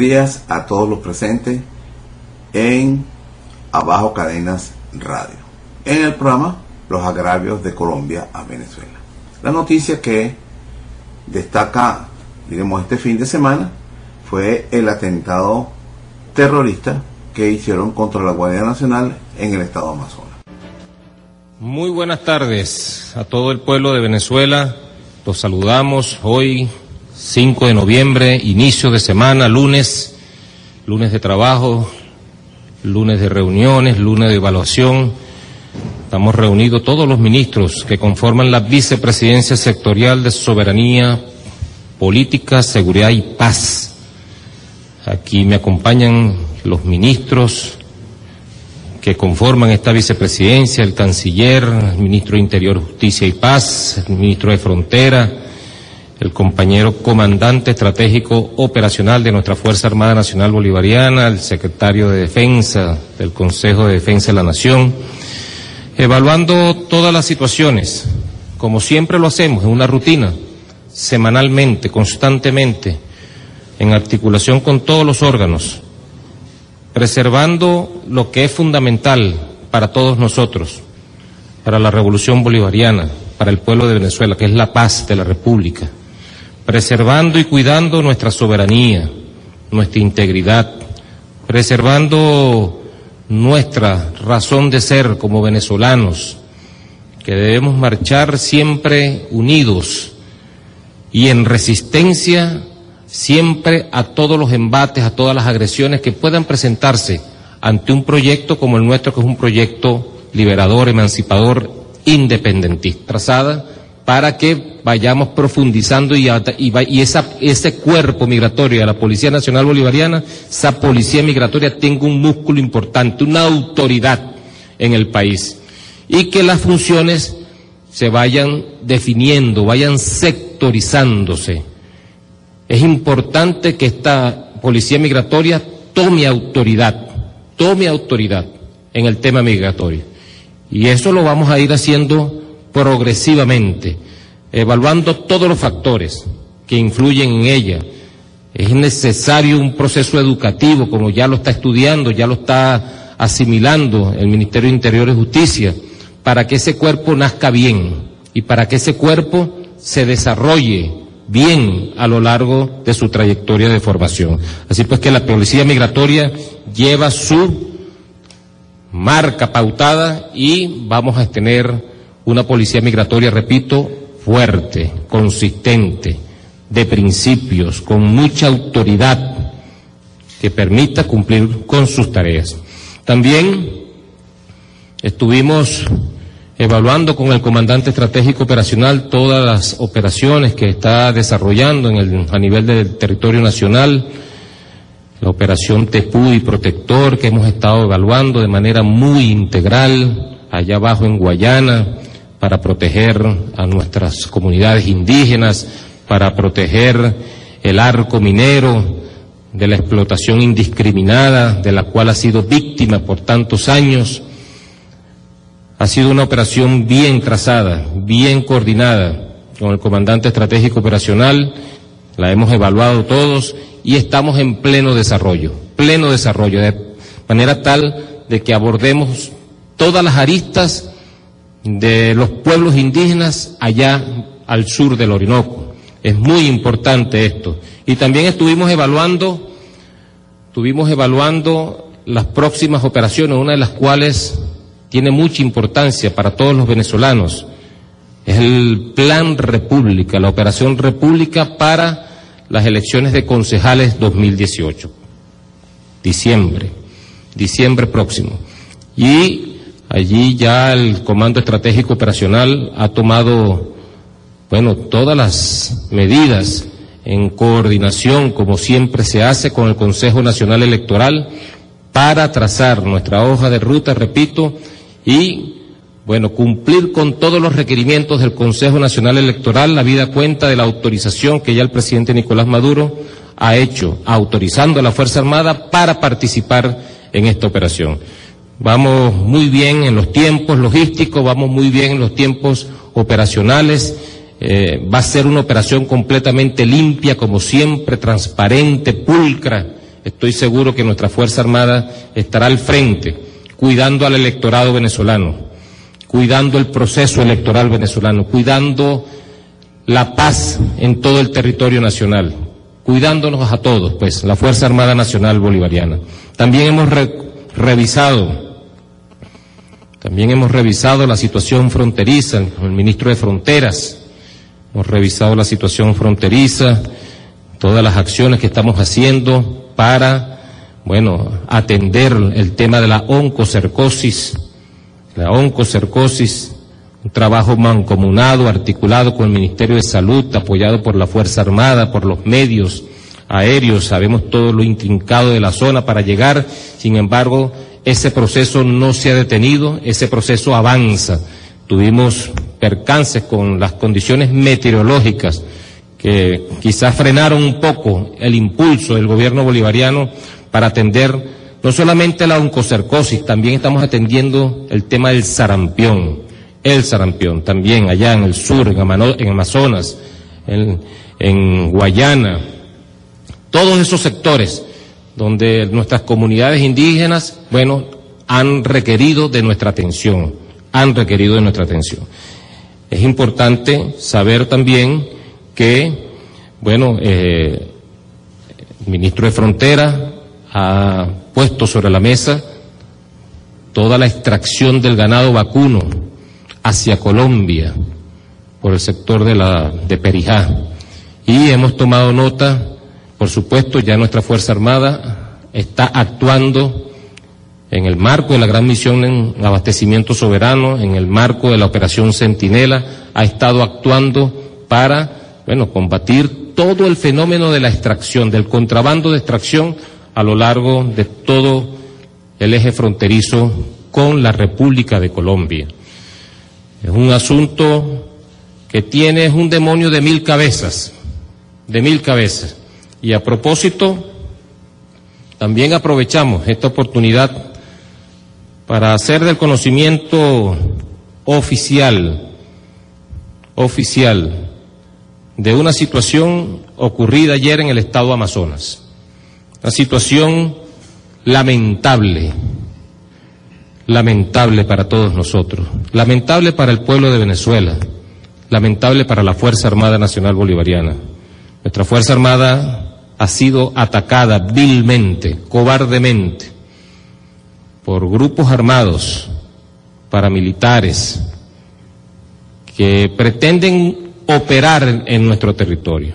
Días a todos los presentes en Abajo Cadenas Radio. En el programa Los agravios de Colombia a Venezuela. La noticia que destaca, diremos, este fin de semana fue el atentado terrorista que hicieron contra la Guardia Nacional en el estado Amazonas. Muy buenas tardes a todo el pueblo de Venezuela. Los saludamos hoy 5 de noviembre, inicio de semana, lunes, lunes de trabajo, lunes de reuniones, lunes de evaluación. Estamos reunidos todos los ministros que conforman la vicepresidencia sectorial de soberanía, política, seguridad y paz. Aquí me acompañan los ministros que conforman esta vicepresidencia, el canciller, el ministro de Interior, Justicia y Paz, el ministro de Frontera, el compañero comandante estratégico operacional de nuestra Fuerza Armada Nacional Bolivariana, el secretario de Defensa del Consejo de Defensa de la Nación, evaluando todas las situaciones, como siempre lo hacemos, en una rutina, semanalmente, constantemente, en articulación con todos los órganos, preservando lo que es fundamental para todos nosotros, para la revolución bolivariana, para el pueblo de Venezuela, que es la paz de la República preservando y cuidando nuestra soberanía, nuestra integridad, preservando nuestra razón de ser como venezolanos, que debemos marchar siempre unidos y en resistencia siempre a todos los embates, a todas las agresiones que puedan presentarse ante un proyecto como el nuestro, que es un proyecto liberador, emancipador, independentista. Trazada para que vayamos profundizando y, ese cuerpo migratorio de la Policía Nacional Bolivariana, esa policía migratoria tenga un músculo importante, una autoridad en el país y que las funciones se vayan definiendo, vayan sectorizándose. Es importante que esta policía migratoria tome autoridad, tome autoridad en el tema migratorio. Y eso lo vamos a ir haciendo progresivamente, evaluando todos los factores que influyen en ella. Es necesario un proceso educativo, como ya lo está estudiando, ya lo está asimilando el Ministerio de Interior y Justicia, para que ese cuerpo nazca bien y para que ese cuerpo se desarrolle bien a lo largo de su trayectoria de formación. Así pues que la policía migratoria lleva su marca pautada y vamos a tener una policía migratoria, repito, fuerte, consistente, de principios, con mucha autoridad, que permita cumplir con sus tareas. También estuvimos evaluando con el comandante estratégico operacional todas las operaciones que está desarrollando en el, a nivel del territorio nacional, la operación Tepú y Protector que hemos estado evaluando de manera muy integral allá abajo en Guayana, para proteger a nuestras comunidades indígenas, para proteger el arco minero de la explotación indiscriminada de la cual ha sido víctima por tantos años. Ha sido una operación bien trazada, bien coordinada con el comandante estratégico operacional, la hemos evaluado todos y estamos en pleno desarrollo, pleno desarrollo, de manera tal de que abordemos todas las aristas de los pueblos indígenas allá al sur del Orinoco. Es muy importante esto. Y también estuvimos evaluando, estuvimos evaluando las próximas operaciones, una de las cuales tiene mucha importancia para todos los venezolanos. Es el Plan República, la Operación República para las elecciones de concejales 2018. Diciembre, diciembre próximo. Y allí ya el Comando Estratégico Operacional ha tomado, bueno, todas las medidas en coordinación, como siempre se hace con el Consejo Nacional Electoral, para trazar nuestra hoja de ruta, repito, y bueno, cumplir con todos los requerimientos del Consejo Nacional Electoral, la vida cuenta de la autorización que ya el presidente Nicolás Maduro ha hecho, autorizando a la Fuerza Armada para participar en esta operación. Vamos muy bien en los tiempos logísticos, vamos muy bien en los tiempos operacionales. Eh, va a ser una operación completamente limpia, como siempre, transparente, pulcra. Estoy seguro que nuestra Fuerza Armada estará al frente, cuidando al electorado venezolano cuidando el proceso electoral venezolano, cuidando la paz en todo el territorio nacional, cuidándonos a todos, pues, la Fuerza Armada Nacional Bolivariana. También hemos revisado, también hemos revisado la situación fronteriza, el ministro de Fronteras, hemos revisado la situación fronteriza, todas las acciones que estamos haciendo para, bueno, atender el tema de la oncocercosis, la oncocercosis, un trabajo mancomunado, articulado con el Ministerio de Salud, apoyado por la Fuerza Armada, por los medios aéreos, sabemos todo lo intrincado de la zona para llegar, sin embargo, ese proceso no se ha detenido, ese proceso avanza. Tuvimos percances con las condiciones meteorológicas que quizás frenaron un poco el impulso del gobierno bolivariano para atender no solamente la oncocercosis, también estamos atendiendo el tema del sarampión, el sarampión, también allá en el sur, en, Amazonas, en, Guayana, todos esos sectores donde nuestras comunidades indígenas, bueno, han requerido de nuestra atención, han requerido de nuestra atención. Es importante saber también que, bueno, eh, el ministro de Frontera ha puesto sobre la mesa toda la extracción del ganado vacuno hacia Colombia por el sector de la de Perijá y hemos tomado nota, por supuesto, ya nuestra Fuerza Armada está actuando en el marco de la gran misión en abastecimiento soberano, en el marco de la operación Centinela, ha estado actuando para, bueno, combatir todo el fenómeno de la extracción, del contrabando de extracción a lo largo de todo el eje fronterizo con la República de Colombia. Es un asunto que tiene un demonio de mil cabezas, de mil cabezas. Y a propósito, también aprovechamos esta oportunidad para hacer del conocimiento oficial, oficial, de una situación ocurrida ayer en el estado Amazonas. Una situación lamentable, lamentable para todos nosotros, lamentable para el pueblo de Venezuela, lamentable para la Fuerza Armada Nacional Bolivariana. Nuestra Fuerza Armada ha sido atacada vilmente, cobardemente, por grupos armados, paramilitares, que pretenden operar en nuestro territorio.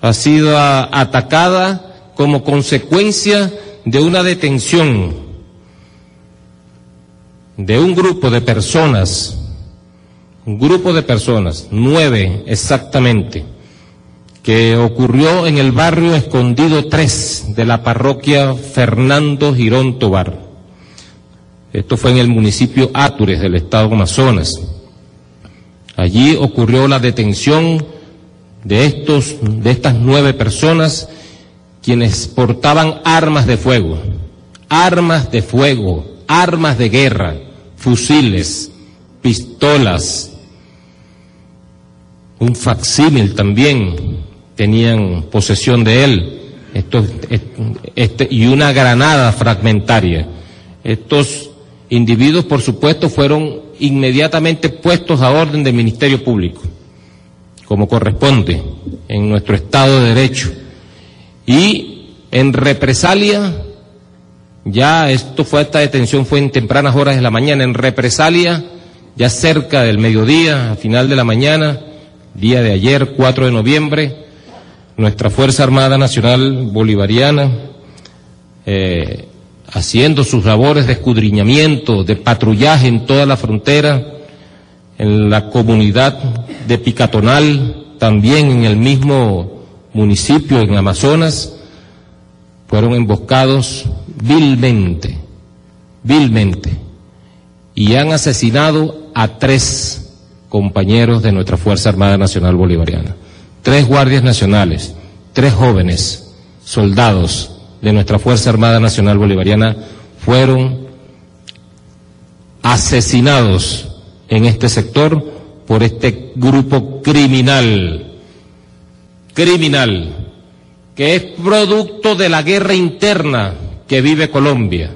Ha sido atacada como consecuencia de una detención de un grupo de personas, un grupo de personas, nueve exactamente, que ocurrió en el barrio Escondido 3 de la parroquia Fernando Girón Tobar. Esto fue en el municipio Átures del estado Amazonas. Allí ocurrió la detención de estos, de estas nueve personas quienes portaban armas de fuego, armas de fuego, armas de guerra, fusiles, pistolas, un facsímil también tenían posesión de él, este, y una granada fragmentaria. Estos individuos, por supuesto, fueron inmediatamente puestos a orden del Ministerio Público, como corresponde en nuestro Estado de Derecho. Y en represalia, ya esto fue, esta detención fue en tempranas horas de la mañana, en represalia, ya cerca del mediodía, a final de la mañana, día de ayer, 4 de noviembre, nuestra Fuerza Armada Nacional Bolivariana, eh, haciendo sus labores de escudriñamiento, de patrullaje en toda la frontera, en la comunidad de Picatonal, también en el mismo municipio, en Amazonas, fueron emboscados vilmente, vilmente, y han asesinado a tres compañeros de nuestra Fuerza Armada Nacional Bolivariana tres guardias nacionales, tres jóvenes soldados de nuestra Fuerza Armada Nacional Bolivariana fueron asesinados en este sector por este grupo criminal, criminal, que es producto de la guerra interna que vive Colombia.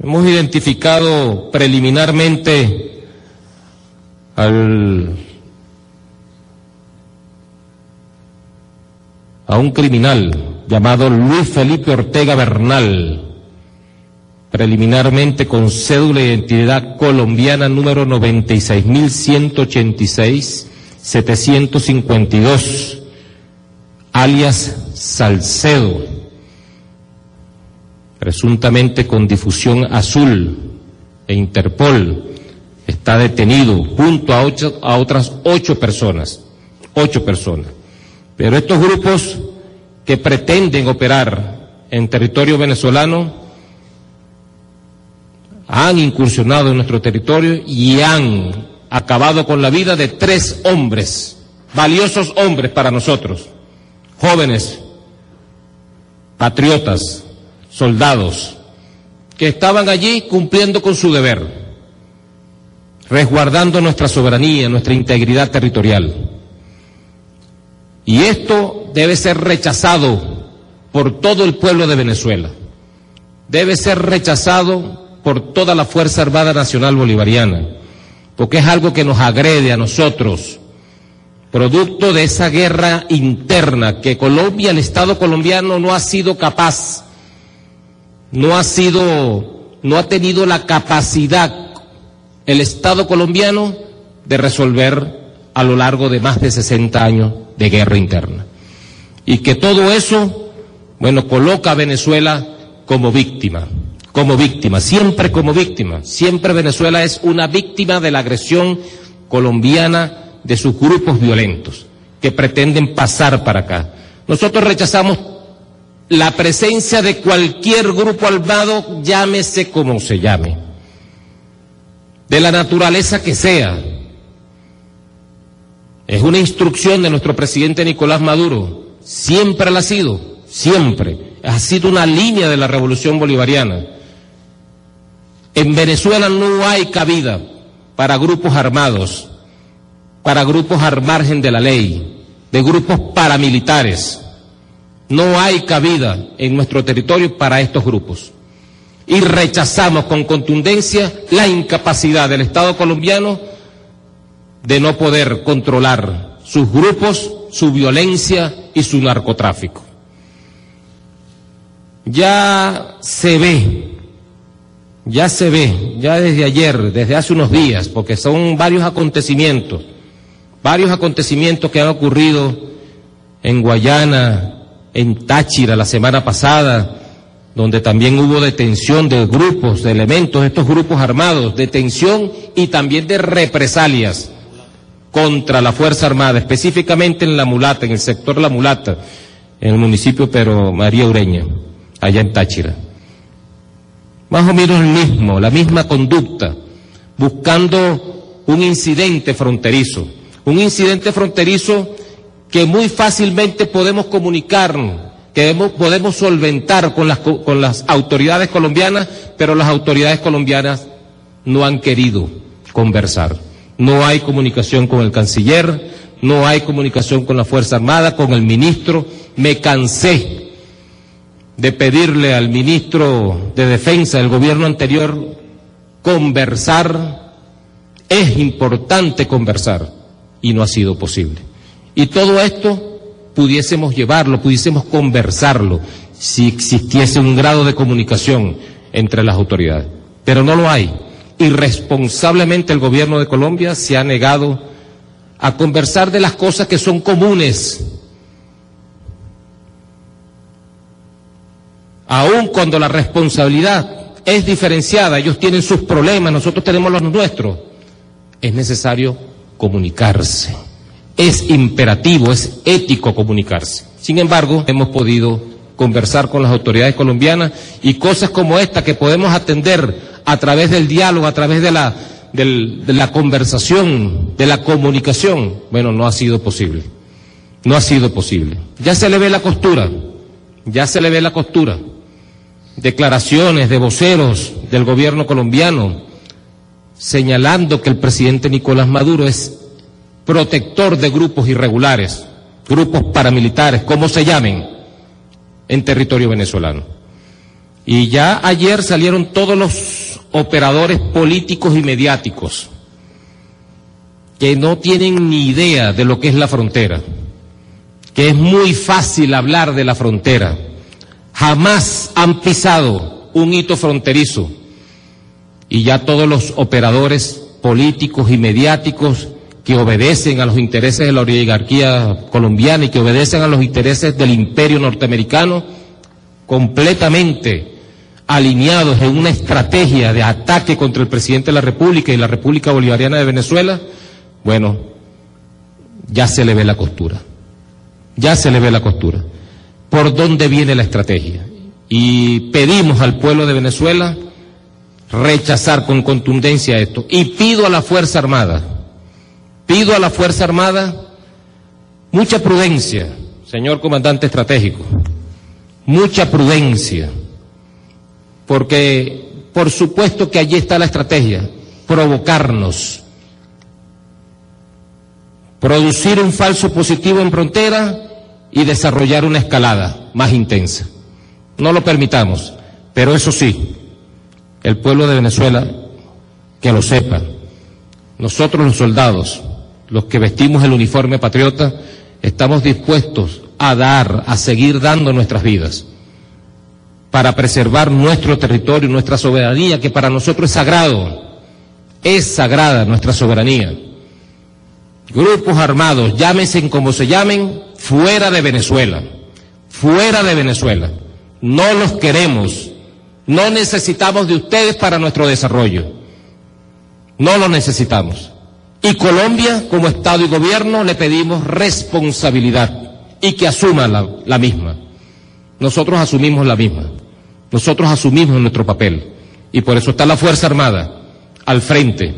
Hemos identificado preliminarmente al a un criminal llamado Luis Felipe Ortega Bernal, preliminarmente con cédula de identidad colombiana número 96.186-752, alias Salcedo, presuntamente con difusión azul e Interpol, está detenido junto a, a otras ocho personas, ocho personas. Pero estos grupos que pretenden operar en territorio venezolano han incursionado en nuestro territorio y han acabado con la vida de tres hombres, valiosos hombres para nosotros, jóvenes, patriotas, soldados, que estaban allí cumpliendo con su deber, resguardando nuestra soberanía, nuestra integridad territorial. Y esto debe ser rechazado por todo el pueblo de Venezuela. Debe ser rechazado por toda la Fuerza Armada Nacional Bolivariana, porque es algo que nos agrede a nosotros, producto de esa guerra interna que Colombia, el Estado colombiano no ha sido capaz, no ha sido, no ha tenido la capacidad el Estado colombiano de resolver a lo largo de más de 60 años de guerra interna. Y que todo eso, bueno, coloca a Venezuela como víctima, como víctima, siempre como víctima. Siempre Venezuela es una víctima de la agresión colombiana de sus grupos violentos que pretenden pasar para acá. Nosotros rechazamos la presencia de cualquier grupo armado, llámese como se llame, de la naturaleza que sea, es una instrucción de nuestro presidente Nicolás Maduro. Siempre la ha sido, siempre. Ha sido una línea de la revolución bolivariana. En Venezuela no hay cabida para grupos armados, para grupos al margen de la ley, de grupos paramilitares. No hay cabida en nuestro territorio para estos grupos. Y rechazamos con contundencia la incapacidad del Estado colombiano de no poder controlar sus grupos, su violencia y su narcotráfico. Ya se ve, ya se ve, ya desde ayer, desde hace unos días, porque son varios acontecimientos, varios acontecimientos que han ocurrido en Guayana, en Táchira la semana pasada, donde también hubo detención de grupos, de elementos, estos grupos armados, detención y también de represalias contra la Fuerza Armada, específicamente en La Mulata, en el sector La Mulata, en el municipio pero María Ureña, allá en Táchira. Más o menos el mismo, la misma conducta, buscando un incidente fronterizo, un incidente fronterizo que muy fácilmente podemos comunicar, que podemos solventar con las, con las autoridades colombianas, pero las autoridades colombianas no han querido conversar. No hay comunicación con el canciller, no hay comunicación con la Fuerza Armada, con el ministro. Me cansé de pedirle al ministro de Defensa del gobierno anterior conversar. Es importante conversar y no ha sido posible. Y todo esto pudiésemos llevarlo, pudiésemos conversarlo si existiese un grado de comunicación entre las autoridades. Pero no lo hay. Irresponsablemente el gobierno de Colombia se ha negado a conversar de las cosas que son comunes. Aun cuando la responsabilidad es diferenciada, ellos tienen sus problemas, nosotros tenemos los nuestros, es necesario comunicarse. Es imperativo, es ético comunicarse. Sin embargo, hemos podido conversar con las autoridades colombianas y cosas como esta que podemos atender a través del diálogo, a través de la, de la conversación, de la comunicación, bueno, no ha sido posible. No ha sido posible. Ya se le ve la costura, ya se le ve la costura. Declaraciones de voceros del gobierno colombiano señalando que el presidente Nicolás Maduro es protector de grupos irregulares, grupos paramilitares, como se llamen, en territorio venezolano. Y ya ayer salieron todos los operadores políticos y mediáticos que no tienen ni idea de lo que es la frontera, que es muy fácil hablar de la frontera. Jamás han pisado un hito fronterizo y ya todos los operadores políticos y mediáticos que obedecen a los intereses de la oligarquía colombiana y que obedecen a los intereses del imperio norteamericano, completamente alineados en una estrategia de ataque contra el presidente de la República y la República Bolivariana de Venezuela, bueno, ya se le ve la costura, ya se le ve la costura. ¿Por dónde viene la estrategia? Y pedimos al pueblo de Venezuela rechazar con contundencia esto. Y pido a la Fuerza Armada, pido a la Fuerza Armada mucha prudencia, señor comandante estratégico, mucha prudencia, porque por supuesto que allí está la estrategia, provocarnos, producir un falso positivo en frontera y desarrollar una escalada más intensa. No lo permitamos, pero eso sí, el pueblo de Venezuela que lo sepa. Nosotros los soldados, los que vestimos el uniforme patriota, estamos dispuestos a dar, a seguir dando nuestras vidas para preservar nuestro territorio, nuestra soberanía, que para nosotros es sagrado. Es sagrada nuestra soberanía. Grupos armados, llámense como se llamen, fuera de Venezuela. Fuera de Venezuela. No los queremos no necesitamos de ustedes para nuestro desarrollo. No lo necesitamos. Y Colombia, como Estado y Gobierno, le pedimos responsabilidad y que asuma la, misma. Nosotros asumimos la misma. Nosotros asumimos nuestro papel. Y por eso está la Fuerza Armada al frente,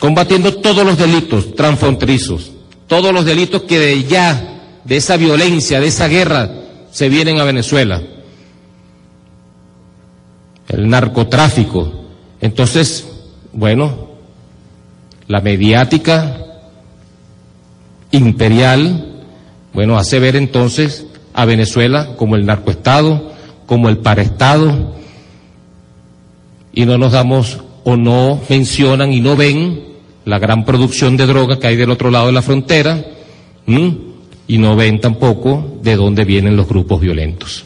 combatiendo todos los delitos transfronterizos, todos los delitos que de ya, de esa violencia, de esa guerra, se vienen a Venezuela el narcotráfico. Entonces, bueno, la mediática imperial, bueno, hace ver entonces a Venezuela como el narcoestado, como el paraestado, y no nos damos o no mencionan y no ven la gran producción de droga que hay del otro lado de la frontera, y no ven tampoco de dónde vienen los grupos violentos.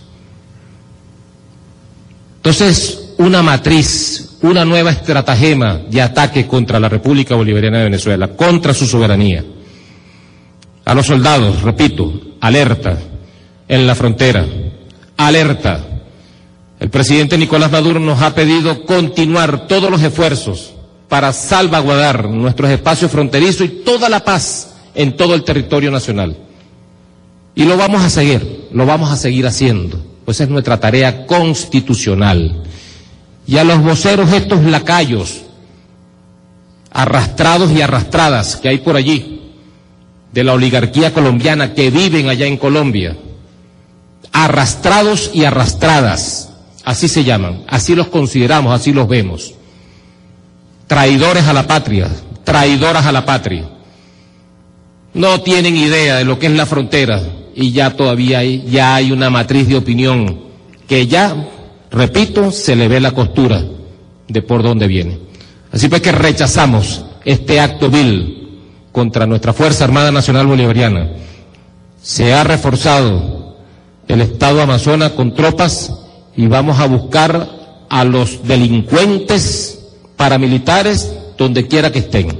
Entonces, una matriz, una nueva estratagema de ataque contra la República Bolivariana de Venezuela, contra su soberanía. A los soldados, repito, alerta en la frontera, alerta. El presidente Nicolás Maduro nos ha pedido continuar todos los esfuerzos para salvaguardar nuestros espacios fronterizos y toda la paz en todo el territorio nacional. Y lo vamos a seguir, lo vamos a seguir haciendo pues es nuestra tarea constitucional. Y a los voceros estos lacayos, arrastrados y arrastradas que hay por allí, de la oligarquía colombiana que viven allá en Colombia, arrastrados y arrastradas, así se llaman, así los consideramos, así los vemos. traidores a la patria, traidoras a la patria. No tienen idea de lo que es la frontera y ya todavía hay, ya hay una matriz de opinión que ya, repito, se le ve la costura de por dónde viene. Así pues que rechazamos este acto vil contra nuestra Fuerza Armada Nacional Bolivariana. Se ha reforzado el Estado Amazonas con tropas y vamos a buscar a los delincuentes paramilitares donde quiera que estén.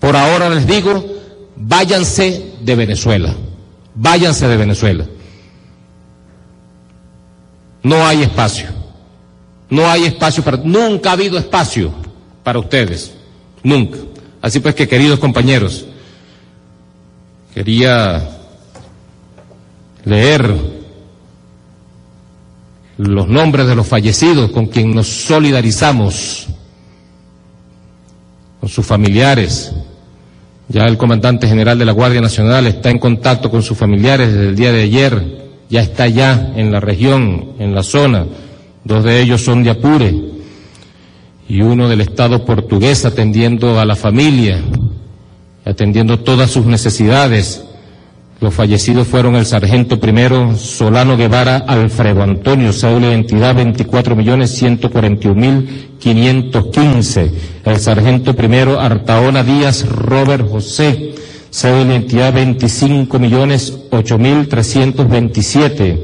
Por ahora les digo, váyanse de Venezuela, váyanse de Venezuela. No hay espacio, no hay espacio para, nunca ha habido espacio para ustedes, nunca. Así pues que queridos compañeros, quería leer los nombres de los fallecidos con quien nos solidarizamos, con sus familiares. Ya el comandante general de la Guardia Nacional está en contacto con sus familiares desde el día de ayer, ya está ya en la región, en la zona. Dos de ellos son de Apure y uno del Estado portugués atendiendo a la familia, atendiendo todas sus necesidades los fallecidos fueron el sargento primero Solano Guevara Alfredo Antonio, cédula de identidad 24.141.515. El sargento primero Artaona Díaz Robert José, cédula de identidad 25.008.327.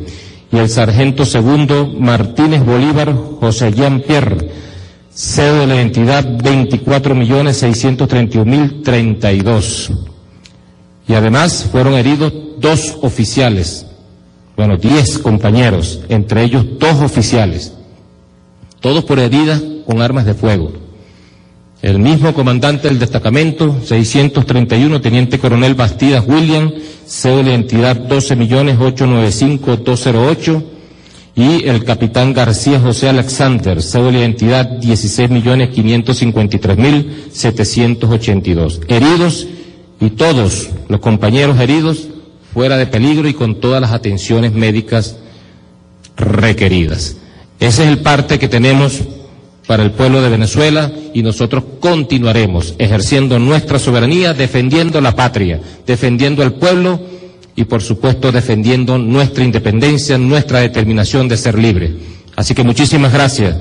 Y el sargento segundo Martínez Bolívar José Jean Pierre, cédula de identidad 24.631.032 y además fueron heridos dos oficiales, bueno, diez compañeros, entre ellos dos oficiales, todos por heridas con armas de fuego. El mismo comandante del destacamento 631, teniente coronel Bastidas William, cédula de identidad 12.895.208 y el capitán García José Alexander, cédula de identidad 16.553.782. Heridos y todos los compañeros heridos fuera de peligro y con todas las atenciones médicas requeridas. Ese es el parte que tenemos para el pueblo de Venezuela y nosotros continuaremos ejerciendo nuestra soberanía, defendiendo la patria, defendiendo al pueblo y por supuesto defendiendo nuestra independencia, nuestra determinación de ser libre. Así que muchísimas gracias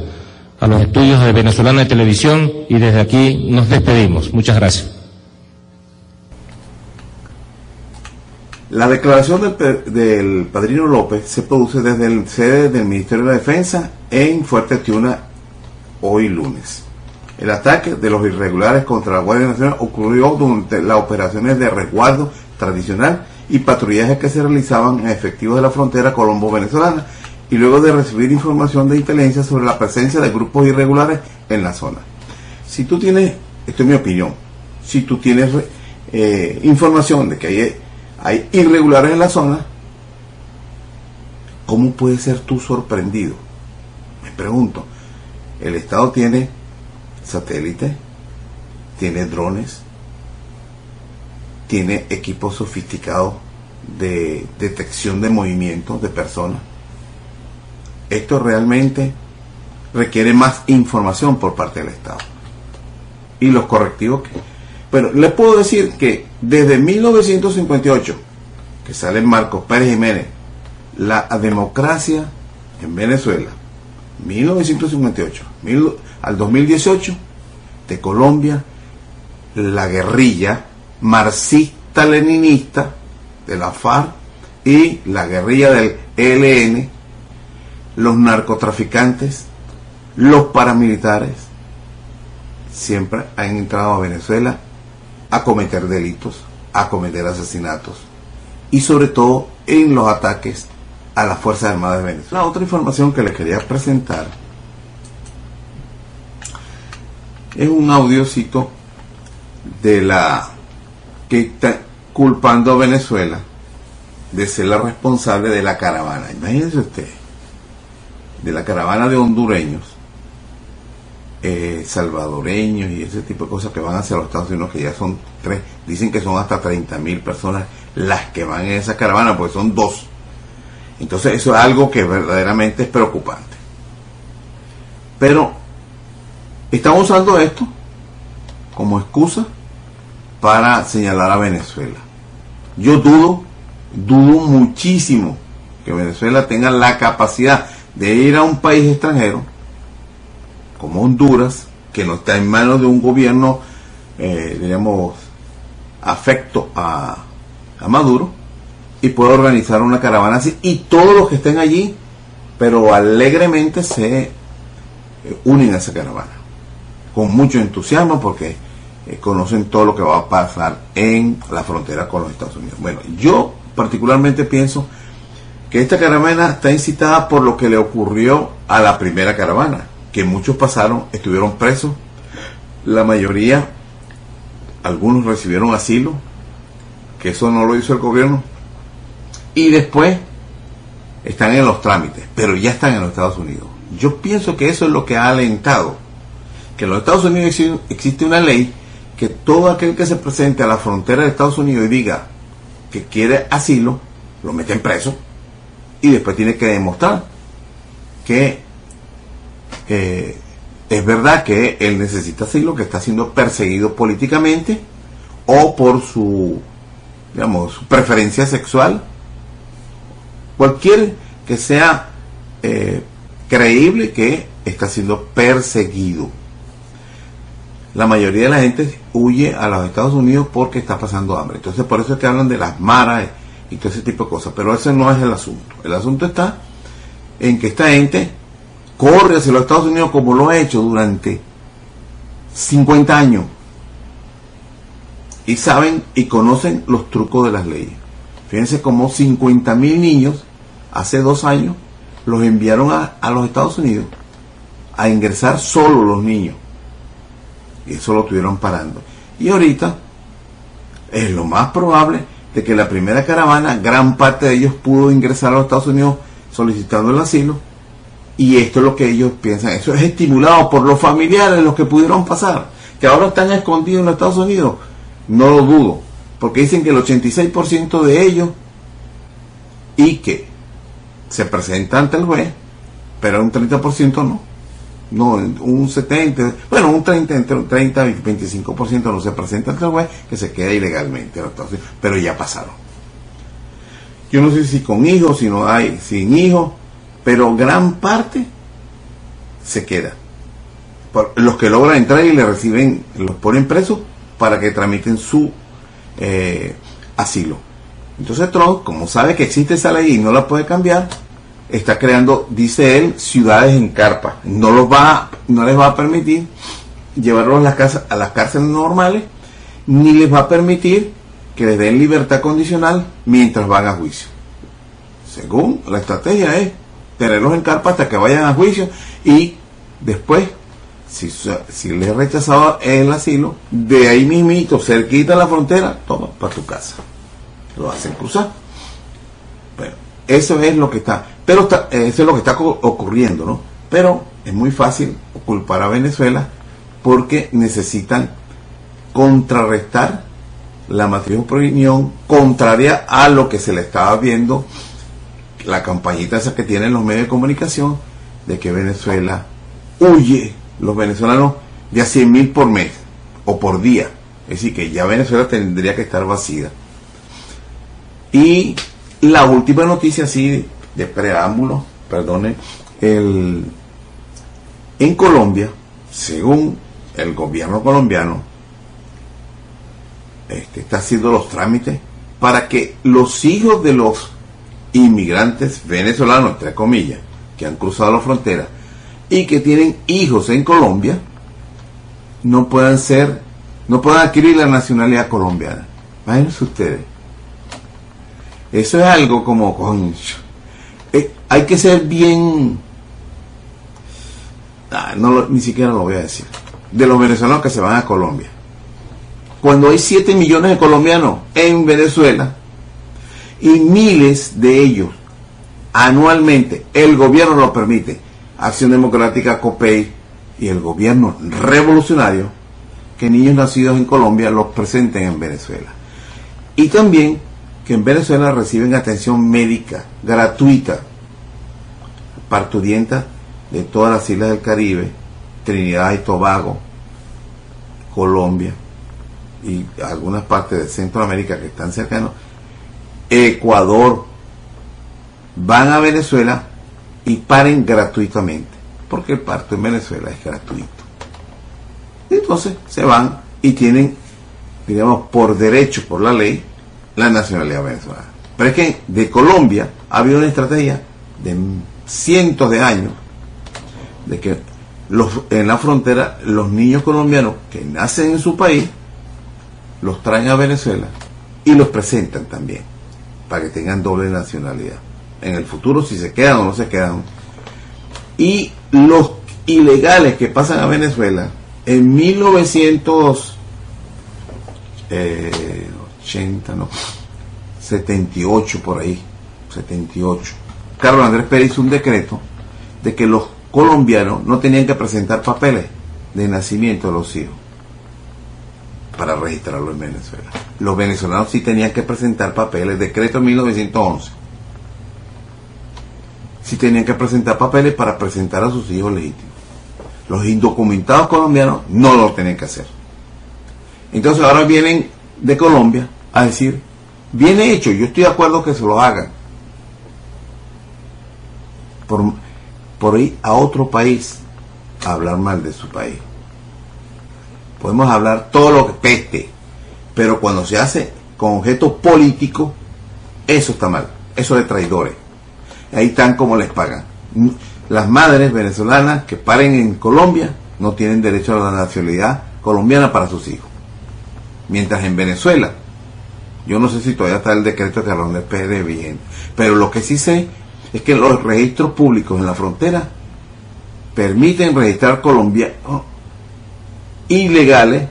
a los estudios de Venezolana de Televisión y desde aquí nos despedimos. Muchas gracias. La declaración del, padrino López se produce desde el sede del Ministerio de la Defensa en Fuerte Tiuna hoy lunes. El ataque de los irregulares contra la Guardia Nacional ocurrió durante las operaciones de resguardo tradicional y patrullaje que se realizaban en efectivos de la frontera colombo-venezolana y luego de recibir información de inteligencia sobre la presencia de grupos irregulares en la zona. Si tú tienes, esto es mi opinión, si tú tienes eh, información de que hay hay irregulares en la zona, ¿cómo puedes ser tú sorprendido? Me pregunto, el Estado tiene satélites, tiene drones, tiene equipos sofisticados de detección de movimientos de personas. Esto realmente requiere más información por parte del Estado. Y los correctivos que bueno, les puedo decir que desde 1958, que sale Marcos Pérez Jiménez, la democracia en Venezuela, 1958 al 2018, de Colombia, la guerrilla marxista-leninista de la FARC y la guerrilla del ELN, los narcotraficantes, los paramilitares, siempre han entrado a Venezuela a cometer delitos, a cometer asesinatos y sobre todo en los ataques a las Fuerzas Armadas de Venezuela. La otra información que les quería presentar es un audiocito de la que está culpando a Venezuela de ser la responsable de la caravana. Imagínense usted, de la caravana de hondureños eh, salvadoreños y ese tipo de cosas que van hacia los Estados Unidos, que ya son tres, dicen que son hasta 30 mil personas las que van en esa caravana, porque son dos. Entonces eso es algo que verdaderamente es preocupante. Pero están usando esto como excusa para señalar a Venezuela. Yo dudo, dudo muchísimo que Venezuela tenga la capacidad de ir a un país extranjero como Honduras, que no está en manos de un gobierno, eh, digamos, afecto a, Maduro, y puede organizar una caravana así, y todos los que estén allí, pero alegremente se eh, unen a esa caravana, con mucho entusiasmo, porque eh, conocen todo lo que va a pasar en la frontera con los Estados Unidos. Bueno, yo particularmente pienso que esta caravana está incitada por lo que le ocurrió a la primera caravana, que muchos pasaron, estuvieron presos, la mayoría, algunos recibieron asilo, que eso no lo hizo el gobierno, y después están en los trámites, pero ya están en los Estados Unidos. Yo pienso que eso es lo que ha alentado que en los Estados Unidos existe una ley que todo aquel que se presente a la frontera de Estados Unidos y diga que quiere asilo, lo meten preso y después tiene que demostrar que eh, es verdad que él necesita asilo, que está siendo perseguido políticamente o por su, digamos, preferencia sexual. Cualquier que sea eh, creíble que está siendo perseguido. La mayoría de la gente huye a los Estados Unidos porque está pasando hambre. Entonces por eso es que hablan de las maras y todo ese tipo de cosas. Pero ese no es el asunto. El asunto está en que esta gente corre hacia los Estados Unidos como lo ha hecho durante 50 años. Y saben y conocen los trucos de las leyes. Fíjense como 50 mil niños hace dos años los enviaron a, a los Estados Unidos a ingresar solo los niños. Y eso lo tuvieron parando. Y ahorita es lo más probable de que la primera caravana, gran parte de ellos pudo ingresar a los Estados Unidos solicitando el asilo. Y esto es lo que ellos piensan. Eso es estimulado por los familiares, los que pudieron pasar, que ahora están escondidos en los Estados Unidos. No lo dudo, porque dicen que el 86% de ellos y que se presenta ante el juez, pero un 30% no. No, un 70, bueno, un 30, entre un 30 y 25% no se presenta ante el juez, que se queda ilegalmente, pero ya pasaron. Yo no sé si con hijos, si no hay, sin hijos, pero gran parte se queda. Los que logran entrar y le reciben, los ponen presos para que tramiten su eh, asilo. Entonces Trump, como sabe que existe esa ley y no la puede cambiar, está creando, dice él, ciudades en carpa. No los va, no les va a permitir llevarlos a las, a las cárceles normales, ni les va a permitir que les den libertad condicional mientras van a juicio. Según la estrategia es tenerlos en carpa hasta que vayan a juicio y después, si, si les rechazado el asilo, de ahí mismito, cerquita de la frontera, toma, para tu casa. Lo hacen cruzar. Bueno, eso es lo que está. Pero eh, eso es lo que está ocurriendo, ¿no? Pero es muy fácil culpar a Venezuela porque necesitan contrarrestar la matriz de contraria a lo que se le estaba viendo, la campañita esa que tienen los medios de comunicación, de que Venezuela huye, los venezolanos, de a 100 mil por mes o por día. Es decir, que ya Venezuela tendría que estar vacía. Y la última noticia, así de preámbulo, perdone, el, en Colombia, según el gobierno colombiano, este, está haciendo los trámites para que los hijos de los inmigrantes venezolanos, entre comillas, que han cruzado la frontera y que tienen hijos en Colombia, no puedan ser, no puedan adquirir la nacionalidad colombiana. Imagínense ustedes. Eso es algo como, concho, hay que ser bien, ah, no ni siquiera lo voy a decir, de los venezolanos que se van a Colombia. Cuando hay 7 millones de colombianos en Venezuela y miles de ellos anualmente, el gobierno lo permite, Acción Democrática, COPEI y el gobierno revolucionario, que niños nacidos en Colombia los presenten en Venezuela. Y también que en Venezuela reciben atención médica gratuita parturientas de todas las islas del Caribe, Trinidad y Tobago, Colombia y algunas partes de Centroamérica que están cercanos, Ecuador, van a Venezuela y paren gratuitamente, porque el parto en Venezuela es gratuito. Entonces se van y tienen, digamos, por derecho, por la ley, la nacionalidad venezolana. Pero es que de Colombia ha habido una estrategia de cientos de años de que los, en la frontera los niños colombianos que nacen en su país los traen a Venezuela y los presentan también para que tengan doble nacionalidad. En el futuro si se quedan o no se quedan. Y los ilegales que pasan a Venezuela en 1980, eh, no, 78 por ahí, 78. Carlos Andrés Pérez hizo un decreto de que los colombianos no tenían que presentar papeles de nacimiento de los hijos para registrarlo en Venezuela. Los venezolanos sí tenían que presentar papeles, decreto 1911. Sí tenían que presentar papeles para presentar a sus hijos legítimos. Los indocumentados colombianos no lo tenían que hacer. Entonces ahora vienen de Colombia a decir, viene hecho, yo estoy de acuerdo que se lo hagan. Por, por ir a otro país a hablar mal de su país. Podemos hablar todo lo que peste, pero cuando se hace con objeto político, eso está mal, eso de traidores. Ahí están como les pagan. Las madres venezolanas que paren en Colombia no tienen derecho a la nacionalidad colombiana para sus hijos. Mientras en Venezuela, yo no sé si todavía está el decreto de Carlos Pérez vigente, pero lo que sí sé es que los registros públicos en la frontera permiten registrar colombianos ilegales,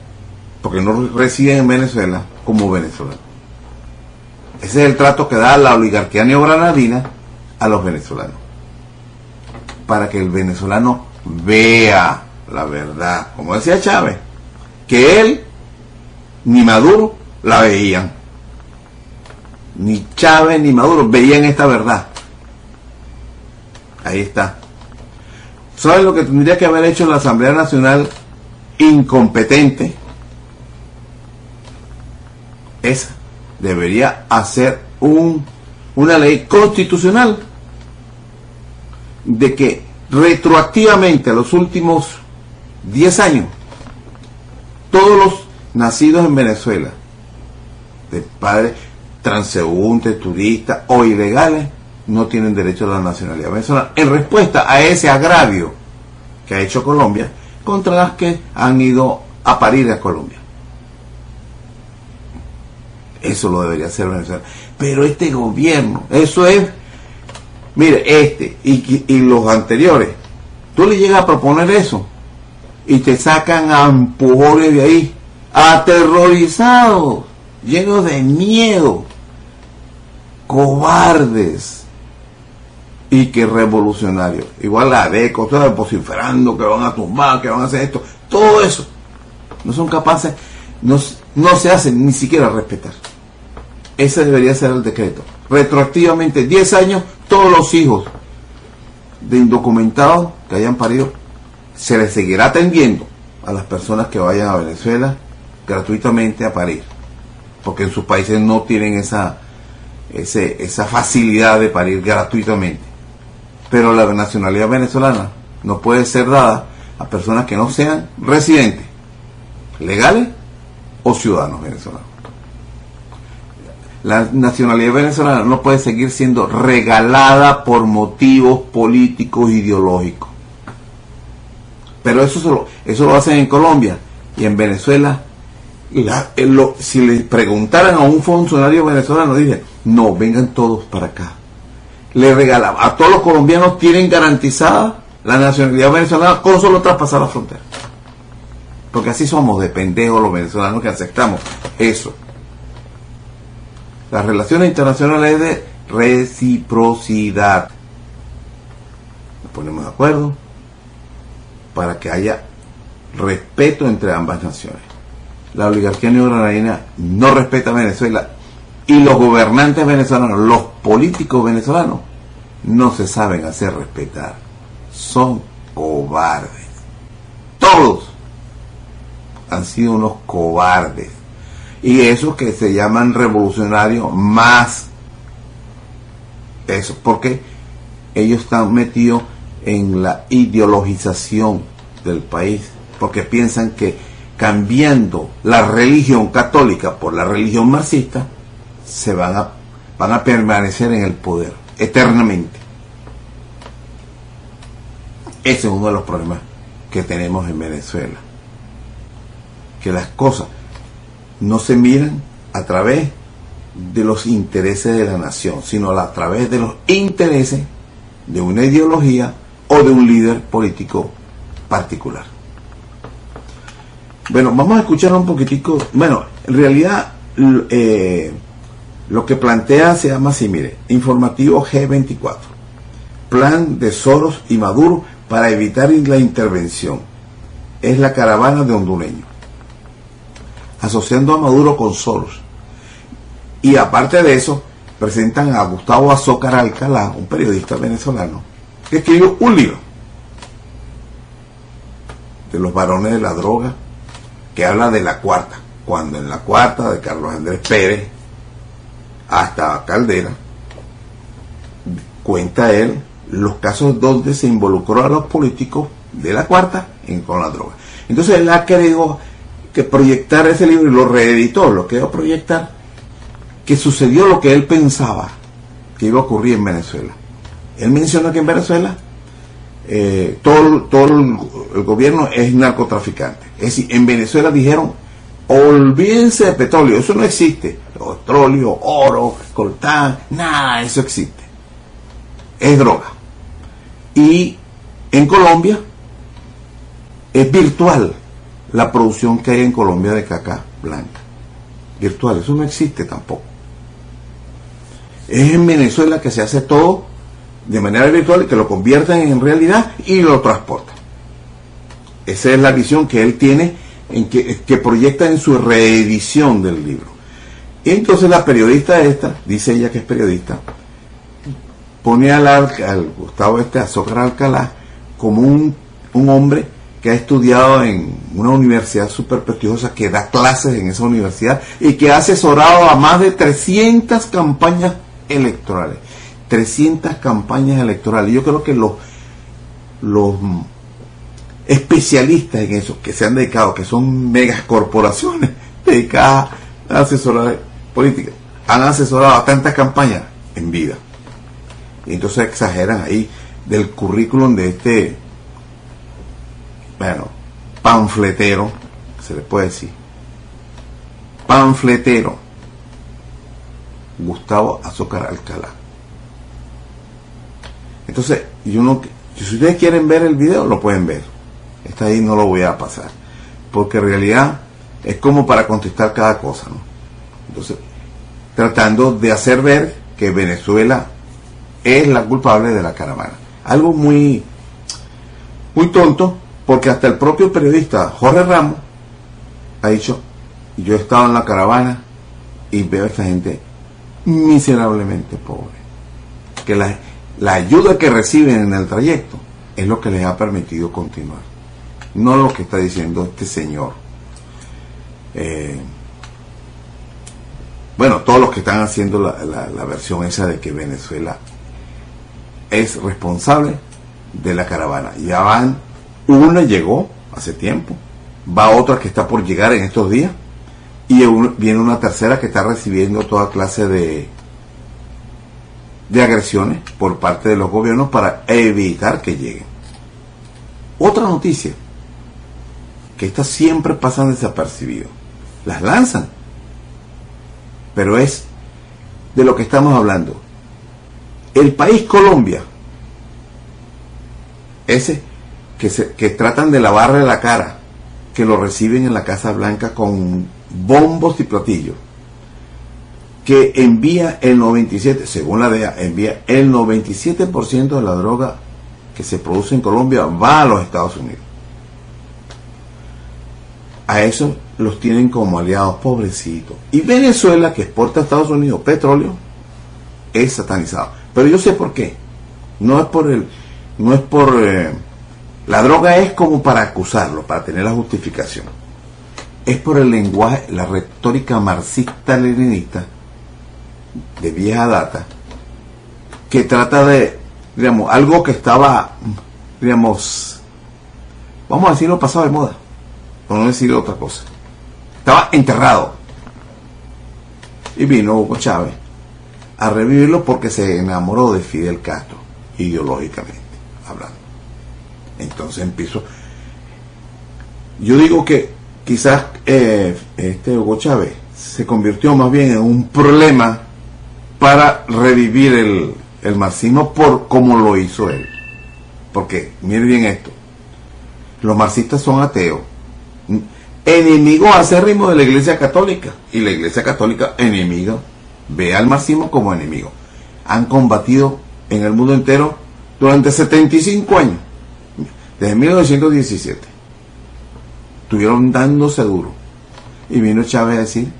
porque no residen en Venezuela, como venezolanos. Ese es el trato que da la oligarquía neogranadina a los venezolanos. Para que el venezolano vea la verdad. Como decía Chávez, que él ni Maduro la veían. Ni Chávez ni Maduro veían esta verdad. Ahí está. ¿Sabes lo que tendría que haber hecho la Asamblea Nacional incompetente? Esa debería hacer un, una ley constitucional de que retroactivamente a los últimos 10 años, todos los nacidos en Venezuela, de padres transeúntes, turistas o ilegales, no tienen derecho a la nacionalidad venezolana, en respuesta a ese agravio que ha hecho Colombia contra las que han ido a parir a Colombia. Eso lo debería hacer Venezuela. Pero este gobierno, eso es, mire, este y, los anteriores, tú le llegas a proponer eso y te sacan a empujones de ahí, aterrorizados, llenos de miedo, cobardes y que revolucionarios. Igual la DECO, ustedes vociferando que van a tumbar, que van a hacer esto, todo eso. No son capaces, no, no se hacen ni siquiera respetar. Ese debería ser el decreto. Retroactivamente, 10 años, todos los hijos de indocumentados que hayan parido, se les seguirá atendiendo a las personas que vayan a Venezuela gratuitamente a parir. Porque en sus países no tienen esa, esa facilidad de parir gratuitamente pero la nacionalidad venezolana no puede ser dada a personas que no sean residentes, legales o ciudadanos venezolanos. La nacionalidad venezolana no puede seguir siendo regalada por motivos políticos ideológicos. Pero eso, lo, eso lo hacen en Colombia y en Venezuela. si le preguntaran a un funcionario venezolano, dice, no, vengan todos para acá le regalaba a todos los colombianos tienen garantizada la nacionalidad venezolana con solo traspasar la frontera. Porque así somos de pendejos los venezolanos que aceptamos eso. Las relaciones internacionales es de reciprocidad. Nos ponemos de acuerdo para que haya respeto entre ambas naciones. La oligarquía neogranadina no respeta a Venezuela y los gobernantes venezolanos, los políticos venezolanos, no se saben hacer respetar. Son cobardes. Todos. han sido unos cobardes. Y esos que se llaman revolucionarios más. Eso, porque ellos están metidos en la ideologización del país, porque piensan que cambiando la religión católica por la religión marxista, se van a, van a permanecer en el poder eternamente. Ese es uno de los problemas que tenemos en Venezuela. Que las cosas no se miran a través de los intereses de la nación, sino a través de los intereses de una ideología o de un líder político particular. Bueno, vamos a escuchar un poquitico. Bueno, en realidad eh, lo que plantea se llama así, mire, informativo G24. Plan de Soros y Maduro para evitar la intervención. Es la caravana de hondureños. Asociando a Maduro con Soros. Y aparte de eso, presentan a Gustavo Azócar Alcalá, un periodista venezolano, que escribió un libro de los varones de la droga, que habla de la cuarta, cuando en la cuarta de Carlos Andrés Pérez hasta Caldera, cuenta él los casos donde se involucró a los políticos de la cuarta en, con la droga. Entonces él querido que proyectar ese libro y lo reeditó, lo quedó proyectar, que sucedió lo que él pensaba que iba a ocurrir en Venezuela. Él menciona que en Venezuela eh, todo, todo el, gobierno es narcotraficante. Es decir, en Venezuela dijeron, olvídense de petróleo, eso no existe. Petróleo, oro, coltán, nada, eso existe. Es droga. Y en Colombia es virtual la producción que hay en Colombia de caca blanca. Virtual, eso no existe tampoco. Es en Venezuela que se hace todo de manera virtual, y que lo convierten en realidad y lo transportan. Esa es la visión que él tiene, en que, que proyecta en su reedición del libro. Y entonces la periodista esta, dice ella que es periodista, pone al, al Gustavo este Azócar Alcalá como un, un hombre que ha estudiado en una universidad súper prestigiosa, que da clases en esa universidad y que ha asesorado a más de 300 campañas electorales. 300 campañas electorales. Yo creo que los, los especialistas en eso, que se han dedicado, que son megas corporaciones dedicadas a asesorar política, han asesorado a tantas campañas en vida. Y entonces exageran ahí del currículum de este, bueno, panfletero, se le puede decir, panfletero, Gustavo Azócar Alcalá. Entonces, yo no, si ustedes quieren ver el video, lo pueden ver. Está ahí, no lo voy a pasar. Porque en realidad es como para contestar cada cosa. Entonces, tratando de hacer ver que Venezuela es la culpable de la caravana. Algo muy, muy tonto, porque hasta el propio periodista Jorge Ramos ha dicho, yo he estado en la caravana y veo a esta gente miserablemente pobre. Que la, ayuda que reciben en el trayecto es lo que les ha permitido continuar. No lo que está diciendo este señor. Eh, bueno, todos los que están haciendo la, la versión esa de que Venezuela es responsable de la caravana. Ya van, una llegó hace tiempo, va otra que está por llegar en estos días y viene una tercera que está recibiendo toda clase de de agresiones por parte de los gobiernos para evitar que lleguen. Otra noticia, que estas siempre pasan desapercibidas, las lanzan, pero es de lo que estamos hablando. El país Colombia, ese que, se, que tratan de lavarle la cara, que lo reciben en la Casa Blanca con bombos y platillos, que envía el 97, según la DEA, envía el 97% de la droga que se produce en Colombia va a los Estados Unidos. A eso los tienen como aliados pobrecitos. Y Venezuela, que exporta a Estados Unidos petróleo, es satanizado. Pero yo sé por qué. No es por el, no es por eh, la droga es como para acusarlo, para tener la justificación. es por el lenguaje, la retórica marxista-leninista de vieja data, que trata de, digamos, algo que estaba, digamos, vamos a decirlo pasado de moda, por no decir otra cosa. Estaba enterrado. Y vino Hugo Chávez a revivirlo porque se enamoró de Fidel Castro, ideológicamente hablando. Entonces empiezo. Yo digo que quizás eh, este Hugo Chávez se convirtió más bien en un problema para revivir el, el marxismo por como lo hizo él. Porque, mire bien esto, los marxistas son ateos, enemigos acérrimos de la Iglesia Católica, y la Iglesia Católica enemigo, ve al marxismo como enemigo. Han combatido en el mundo entero durante 75 años, desde 1917. Estuvieron dándose duro. Y vino Chávez a decir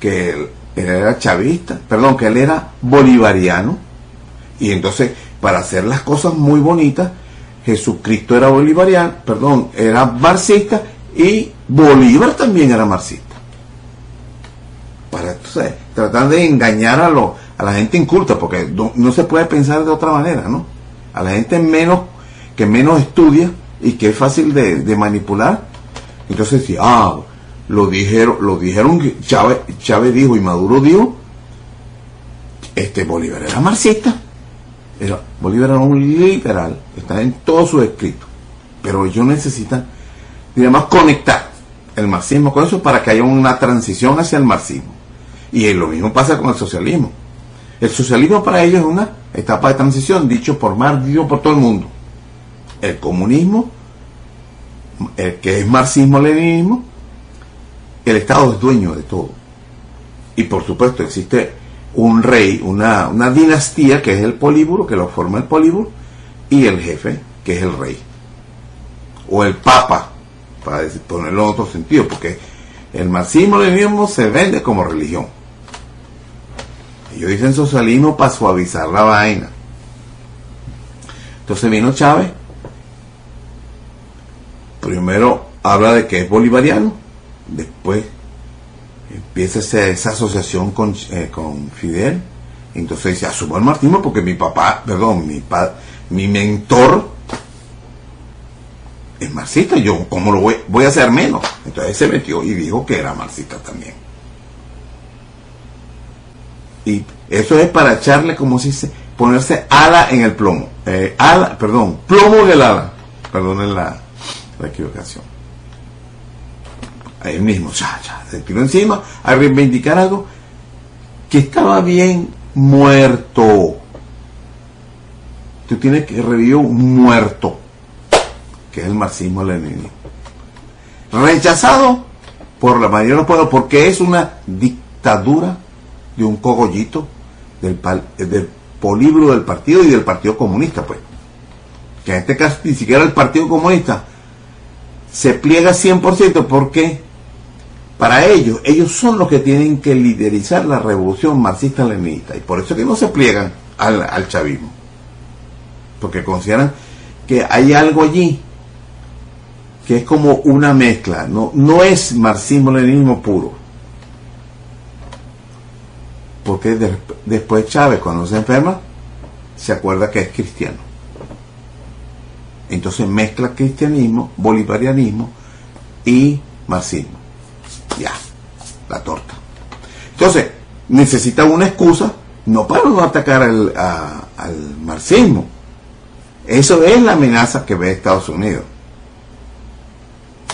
que él, era chavista, perdón, que él era bolivariano. Y entonces, para hacer las cosas muy bonitas, Jesucristo era bolivariano, perdón, era marxista y Bolívar también era marxista. Para entonces, tratar de engañar a, a la gente inculta, porque no, se puede pensar de otra manera, ¿no? A la gente menos que menos estudia y que es fácil de, manipular. Entonces, si, ah, lo dijeron, lo dijeron, Chávez, Chávez dijo y Maduro dijo, este Bolívar era marxista. Era, Bolívar era un liberal, está en todos sus escritos. Pero ellos necesitan, digamos, conectar el marxismo con eso para que haya una transición hacia el marxismo. Y lo mismo pasa con el socialismo. El socialismo para ellos es una etapa de transición, dicho por Marx, dicho por todo el mundo. El comunismo, el que es marxismo-leninismo, el Estado es dueño de todo. Y por supuesto existe un rey, una, una dinastía que es el políburo, que lo forma el políburo, y el jefe, que es el rey. O el papa, para ponerlo en otro sentido, porque el marxismo-leninismo se vende como religión. Ellos dicen socialismo para suavizar la vaina. Entonces vino Chávez. Primero habla de que es bolivariano. Después empieza esa, asociación con, eh, con Fidel. Entonces dice, asumo el marxismo porque mi papá, perdón, mi, mi mentor es marxista. Yo, ¿cómo lo voy, voy a hacer menos? Entonces se metió y dijo que era marxista también. Y eso es para echarle, como se dice, ponerse ala en el plomo. Eh, ala, perdón, plomo en el ala. Perdonen la, la equivocación. Ahí mismo, ya, ya, se tiró encima a reivindicar algo que estaba bien muerto. Tú tienes que revivir un muerto, que es el marxismo-leninismo. Rechazado por la mayoría de los pueblos porque es una dictadura de un cogollito del, del políbro del partido y del Partido Comunista, pues. Que en este caso ni siquiera el Partido Comunista se pliega 100% porque para ellos, ellos son los que tienen que liderizar la revolución marxista-leninista y por eso que no se pliegan al, al chavismo. Porque consideran que hay algo allí que es como una mezcla, no, no es marxismo-leninismo puro porque después Chávez, cuando se enferma, se acuerda que es cristiano. Entonces mezcla cristianismo, bolivarianismo y marxismo. Ya, la torta. Entonces, necesita una excusa, no para no atacar al, al marxismo. Eso es la amenaza que ve Estados Unidos.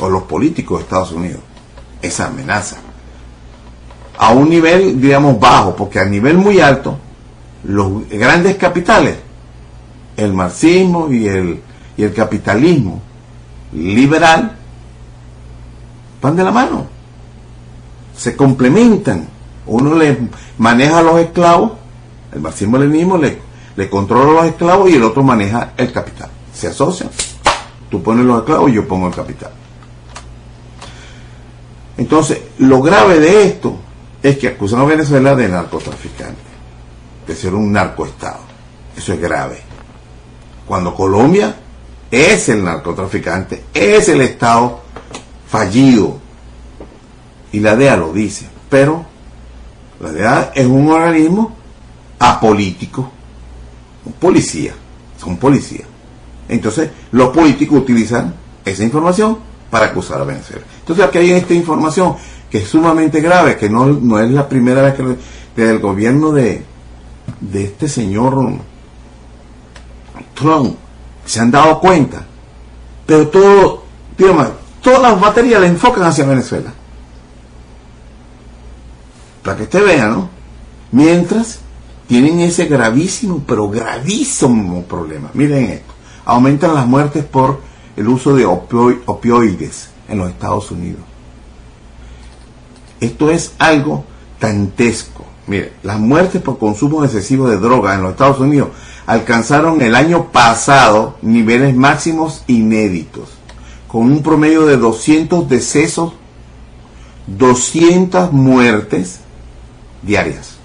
O los políticos de Estados Unidos. Esa amenaza a un nivel, digamos, bajo, porque a nivel muy alto, los grandes capitales, el marxismo y el, y el capitalismo liberal, van de la mano, se complementan. Uno le maneja a los esclavos, el marxismo-leninismo le, le controla a los esclavos y el otro maneja el capital. Se asocian. Tú pones los esclavos y yo pongo el capital. Entonces, lo grave de esto es que acusan a Venezuela de narcotraficante, de ser un narcoestado. Eso es grave. Cuando Colombia es el narcotraficante, es el Estado fallido, Y la DEA lo dice. Pero la DEA es un organismo apolítico, un policía, son policías. Entonces, los políticos utilizan esa información para acusar a Venezuela. Entonces, aquí hay esta información que es sumamente grave, que no, no es la primera vez que desde el gobierno de, de este señor Trump se han dado cuenta. Pero todo, digamos, todas las baterías le enfocan hacia Venezuela. Para que usted vea, ¿no? Mientras tienen ese gravísimo, pero gravísimo problema. Miren esto. Aumentan las muertes por el uso de opioides en los Estados Unidos. Esto es algo dantesco. Mire, las muertes por consumo excesivo de drogas en los Estados Unidos alcanzaron el año pasado niveles máximos inéditos, con un promedio de 200 decesos, 200 muertes diarias.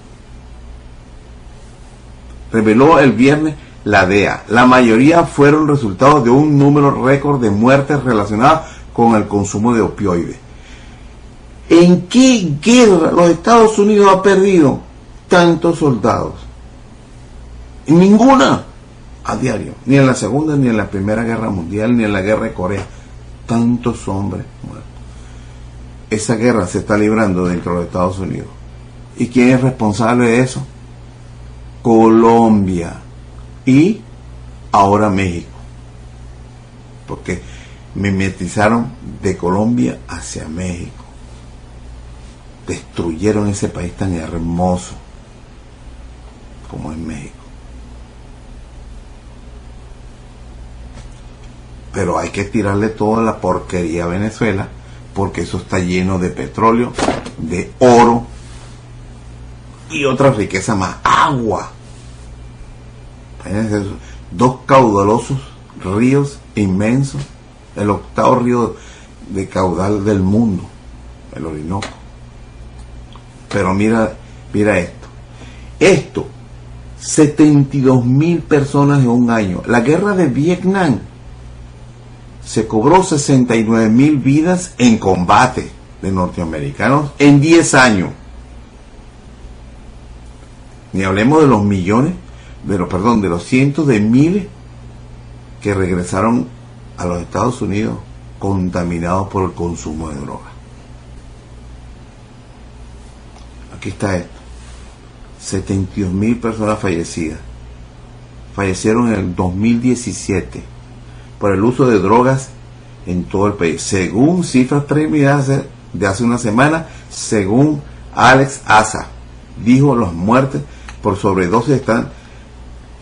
Reveló el viernes la DEA. La mayoría fueron resultados de un número récord de muertes relacionadas con el consumo de opioides. ¿En qué guerra los Estados Unidos ha perdido tantos soldados? Ninguna a diario, ni en la Segunda, ni en la Primera Guerra Mundial, ni en la Guerra de Corea. Tantos hombres muertos. Esa guerra se está librando dentro de Estados Unidos. ¿Y quién es responsable de eso? Colombia y ahora México. Porque mimetizaron de Colombia hacia México. Destruyeron ese país tan hermoso como es México. Pero hay que tirarle toda la porquería a Venezuela porque eso está lleno de petróleo, de oro y otra riqueza más, agua. Dos caudalosos ríos inmensos, el octavo río de caudal del mundo, el Orinoco. Pero mira, mira esto. Esto, 72 mil personas en un año. La guerra de Vietnam se cobró 69 mil vidas en combate de norteamericanos en 10 años. Ni hablemos de los millones, de los, perdón, de los cientos de miles que regresaron a los Estados Unidos contaminados por el consumo de drogas. Aquí está esto. 72 mil personas fallecidas. Fallecieron en el 2017 por el uso de drogas en todo el país. Según cifras preliminares de hace una semana, según Alex Asa, dijo las muertes por sobredosis están,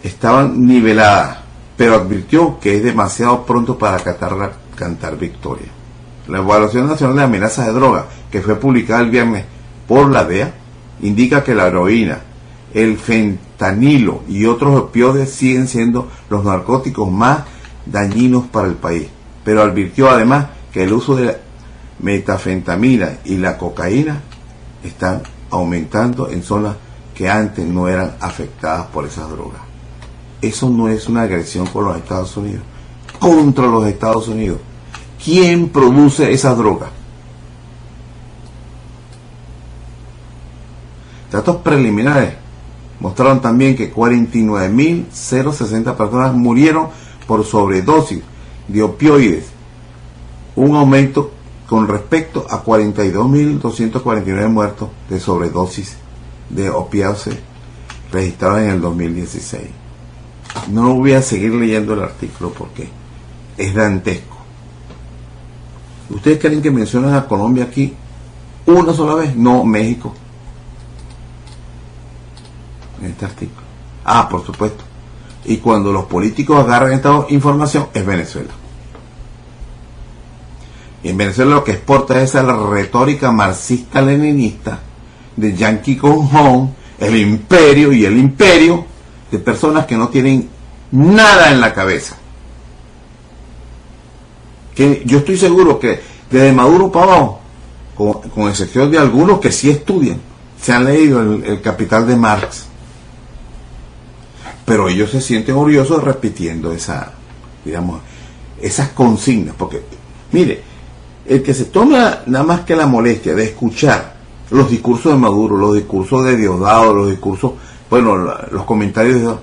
estaban niveladas, pero advirtió que es demasiado pronto para cantar, cantar victoria. La Evaluación Nacional de Amenazas de Drogas, que fue publicada el viernes por la DEA, indica que la heroína, el fentanilo y otros opioides siguen siendo los narcóticos más dañinos para el país, pero advirtió además que el uso de la metafentamina y la cocaína están aumentando en zonas que antes no eran afectadas por esas drogas. Eso no es una agresión con los Estados Unidos, contra los Estados Unidos. ¿Quién produce esas drogas? Datos preliminares mostraron también que 49.060 personas murieron por sobredosis de opioides, un aumento con respecto a 42.249 muertos de sobredosis de opiáceos registrados en el 2016. No voy a seguir leyendo el artículo porque es dantesco. ¿Ustedes creen que mencionan a Colombia aquí una sola vez? No, México. En este artículo. Ah, por supuesto. Y cuando los políticos agarran esta información es Venezuela. Y en Venezuela lo que exporta es esa retórica marxista-leninista de Yankee con Hong, el imperio y el imperio de personas que no tienen nada en la cabeza. Que yo estoy seguro que desde Maduro para abajo, con, excepción de algunos que sí estudian, se han leído el Capital de Marx pero ellos se sienten orgullosos repitiendo esa, digamos, esas consignas, porque, mire, el que se toma nada más que la molestia de escuchar los discursos de Maduro, los discursos de Diosdado, los discursos, bueno, los comentarios de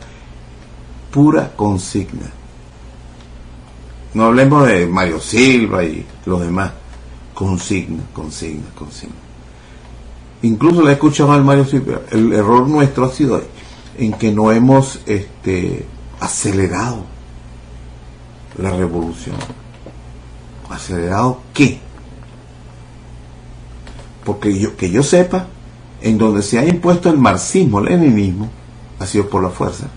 pura consigna. No hablemos de Mario Silva y los demás. Consigna, consigna, consigna. Incluso le he escuchado al Mario Silva. El error nuestro ha sido en que no hemos este, acelerado la revolución. ¿Acelerado qué? Porque yo, que yo sepa, en donde se ha impuesto el marxismo, el leninismo, ha sido por la fuerza.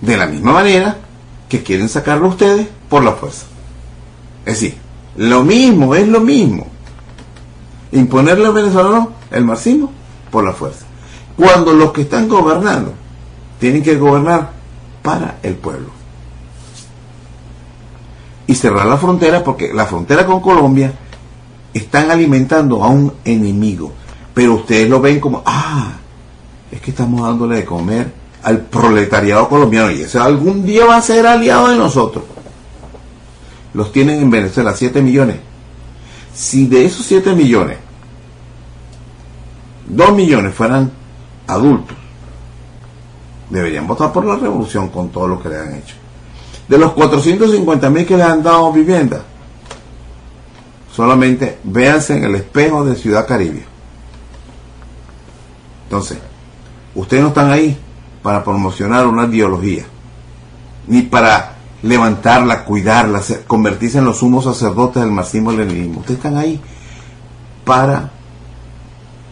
De la misma manera que quieren sacarlo ustedes por la fuerza. Es decir, lo mismo, es lo mismo. Imponerle a los venezolanos el marxismo por la fuerza. Cuando los que están gobernando tienen que gobernar para el pueblo. Y cerrar la frontera porque la frontera con Colombia están alimentando a un enemigo. Pero ustedes lo ven como, ah, es que estamos dándole de comer al proletariado colombiano y ese algún día va a ser aliado de nosotros. Los tienen en Venezuela 7 millones. Si de esos 7 millones, 2 millones fueran adultos, deberían votar por la revolución con todo lo que le han hecho. De los 450 mil que le han dado vivienda, solamente véanse en el espejo de Ciudad Caribe. Entonces, ustedes no están ahí para promocionar una ideología, ni para levantarla, cuidarla, convertirse en los sumos sacerdotes del marxismo-leninismo. Ustedes están ahí para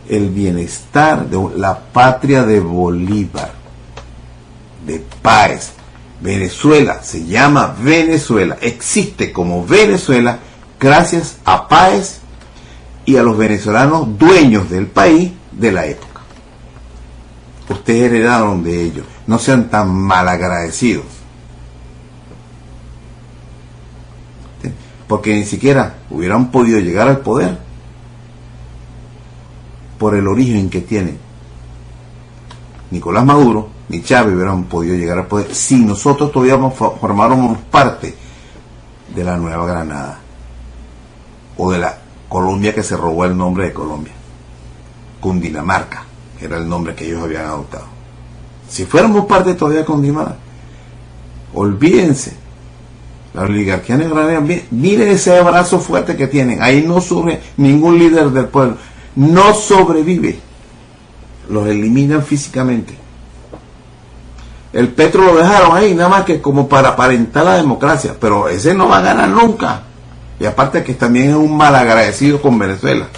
el bienestar de la patria de Bolívar, de Páez. Venezuela se llama Venezuela, existe como Venezuela gracias a Páez y a los venezolanos dueños del país de la época ustedes heredaron de ellos. No sean tan malagradecidos. Porque ni siquiera hubieran podido llegar al poder por el origen que tienen. Nicolás Maduro ni Chávez hubieran podido llegar al poder si nosotros todavía formáramos parte de la Nueva Granada o de la Colombia que se robó el nombre de Colombia, Cundinamarca era el nombre que ellos habían adoptado. Si fuéramos parte todavía con Dimar, olvídense. La oligarquía negra, miren ese abrazo fuerte que tienen. Ahí no surge ningún líder del pueblo. No sobrevive. Los eliminan físicamente. El Petro lo dejaron ahí, nada más que como para aparentar la democracia. Pero ese no va a ganar nunca. Y aparte que también es un malagradecido con Venezuela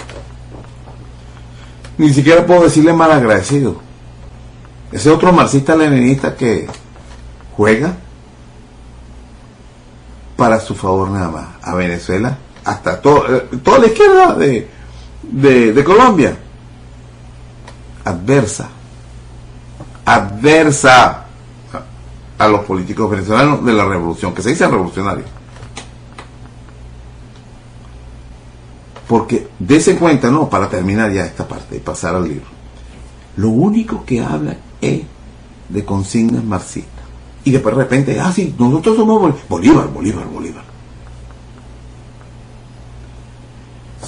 ni siquiera puedo decirle mal agradecido. Ese otro marxista leninista que juega para su favor nada más a Venezuela, hasta todo, eh, toda la izquierda de, de Colombia, adversa, adversa a los políticos venezolanos de la revolución, que se dice revolucionario. Porque dése cuenta, no, para terminar ya esta parte y pasar al libro. Lo único que habla es de consignas marxistas. Y después de repente, ah, sí, nosotros somos Bolívar, Bolívar, Bolívar.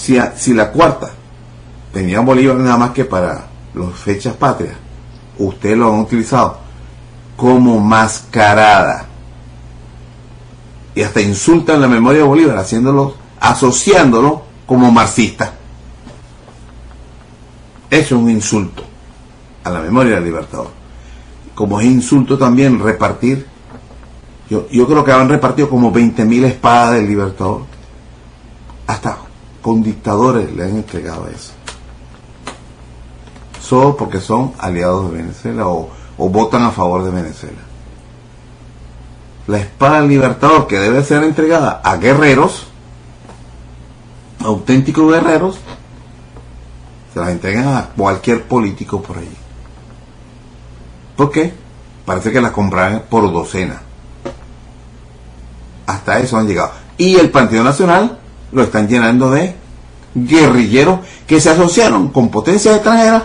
Si, la cuarta tenía Bolívar nada más que para las fechas patrias, ustedes lo han utilizado como mascarada. Y hasta insultan la memoria de Bolívar, haciéndolo, asociándolo como marxista. Eso es un insulto a la memoria del libertador. Como es insulto también repartir, yo, yo creo que han repartido como 20.000 espadas del libertador. Hasta con dictadores le han entregado eso. Solo porque son aliados de Venezuela o, votan a favor de Venezuela. La espada libertador que debe ser entregada a guerreros auténticos guerreros se las entregan a cualquier político por allí. ¿Por qué? Parece que las compraron por docena. Hasta eso han llegado. Y el Partido Nacional lo están llenando de guerrilleros que se asociaron con potencias extranjeras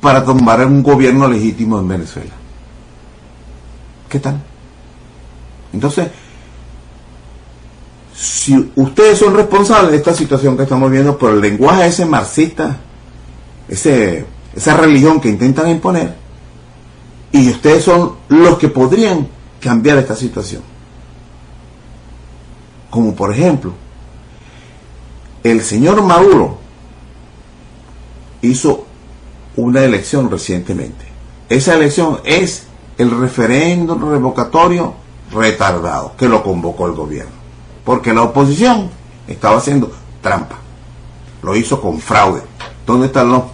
para tomar un gobierno legítimo en Venezuela. ¿Qué tal? Entonces, si ustedes son responsables de esta situación que estamos viendo por el lenguaje ese marxista, ese, esa religión que intentan imponer, y ustedes son los que podrían cambiar esta situación. Como por ejemplo, el señor Maduro hizo una elección recientemente. Esa elección es el referéndum revocatorio retardado que lo convocó el gobierno. Porque la oposición estaba haciendo trampa. Lo hizo con fraude. ¿Dónde están los,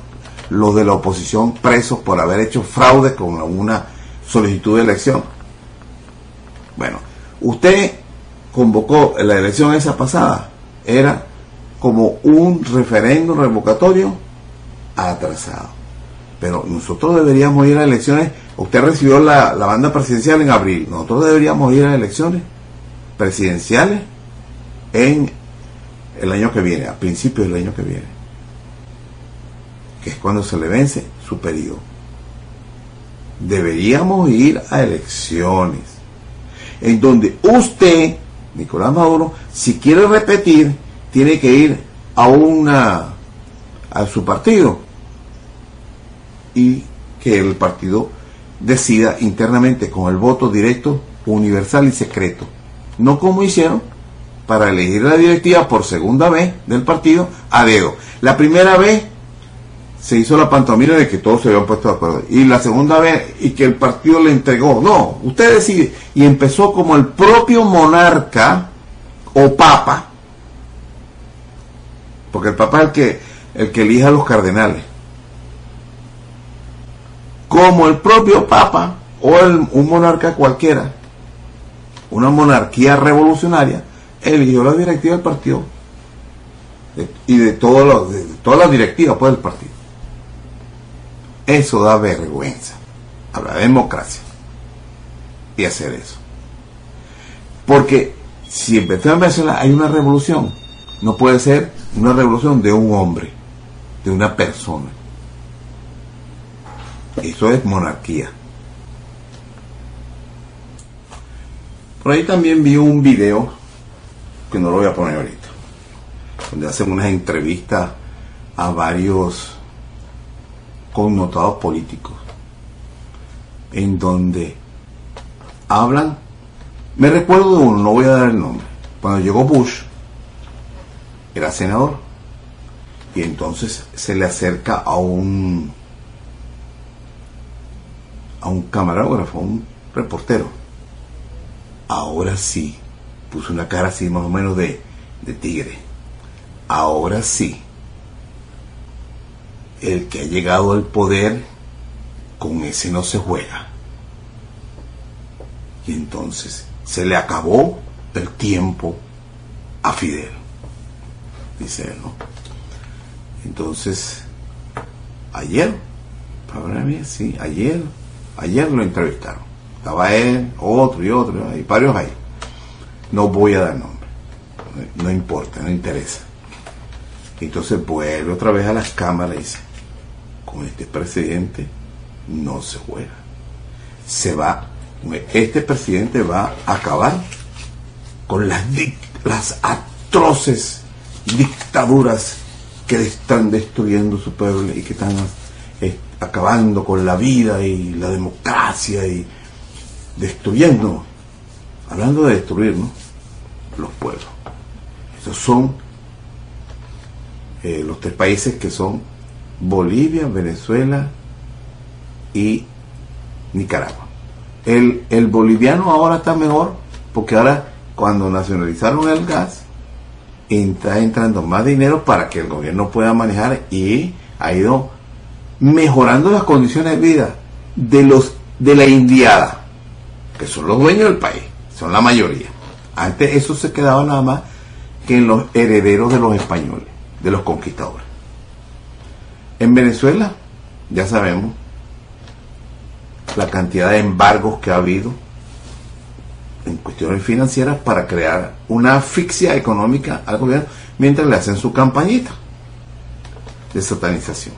los de la oposición presos por haber hecho fraude con una solicitud de elección? Bueno, usted convocó la elección esa pasada. Era como un referéndum revocatorio atrasado. Pero nosotros deberíamos ir a elecciones. Usted recibió la, la banda presidencial en abril. Nosotros deberíamos ir a elecciones presidenciales en el año que viene, a principios del año que viene, que es cuando se le vence su periodo. Deberíamos ir a elecciones en donde usted, Nicolás Maduro, si quiere repetir, tiene que ir a una a su partido y que el partido decida internamente con el voto directo, universal y secreto. No como hicieron para elegir la directiva por segunda vez del partido a dedo. La primera vez se hizo la pantomima de que todos se habían puesto de acuerdo. Y la segunda vez, y que el partido le entregó. No, usted decide. Y empezó como el propio monarca o papa, porque el papa es el que, el que elija a los cardenales como el propio Papa o un monarca cualquiera, una monarquía revolucionaria, eligió la directiva del partido y de, todo de todas las directivas pues, del partido. Eso da vergüenza a la democracia y hacer eso. Porque si en Venezuela hay una revolución, no puede ser una revolución de un hombre, de una persona eso es monarquía. Por ahí también vi un video, que no lo voy a poner ahorita, donde hacen unas entrevistas a varios connotados políticos, en donde hablan, me recuerdo de uno, no voy a dar el nombre, cuando llegó Bush, era senador, y entonces se le acerca a un a un camarógrafo, a un reportero. Ahora sí, puso una cara así más o menos de, de tigre. Ahora sí, el que ha llegado al poder, con ese no se juega. Y entonces se le acabó el tiempo a Fidel, dice ¿no? Entonces, ayer, para mí, sí, ayer Ayer lo entrevistaron. Estaba él, otro y otro, y varios ahí. No voy a dar nombre. No importa, no interesa. Entonces vuelve otra vez a las cámaras y dice, con este presidente no se juega. Se va, este presidente va a acabar con las, las atroces dictaduras que están destruyendo su pueblo y que están acabando con la vida y la democracia y destruyendo, hablando de destruir, Los pueblos. Esos son eh, los tres países que son Bolivia, Venezuela y Nicaragua. El, el boliviano ahora está mejor porque ahora cuando nacionalizaron el gas, está entrando más dinero para que el gobierno pueda manejar y ha ido mejorando las condiciones de vida de los de la indiada, que son los dueños del país, son la mayoría. Antes eso se quedaba nada más que en los herederos de los españoles, de los conquistadores. En Venezuela, ya sabemos la cantidad de embargos que ha habido en cuestiones financieras para crear una asfixia económica al gobierno mientras le hacen su campañita de satanización.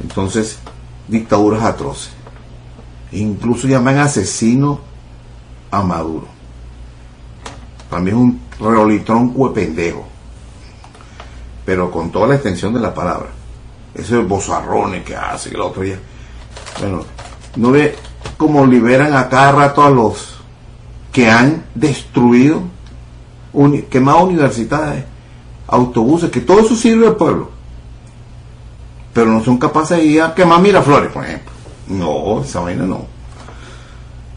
Entonces, dictaduras atroces. Incluso llaman asesino a Maduro. También un reolitronco de pendejo. Pero con toda la extensión de la palabra. Esos bozarrones que hace el otro día. Bueno, no ve cómo liberan a cada rato a los que han destruido, quemado universidades, autobuses, que todo eso sirve al pueblo. Pero no son capaces de ir a quemar Miraflores, por ejemplo. No, esa vaina no.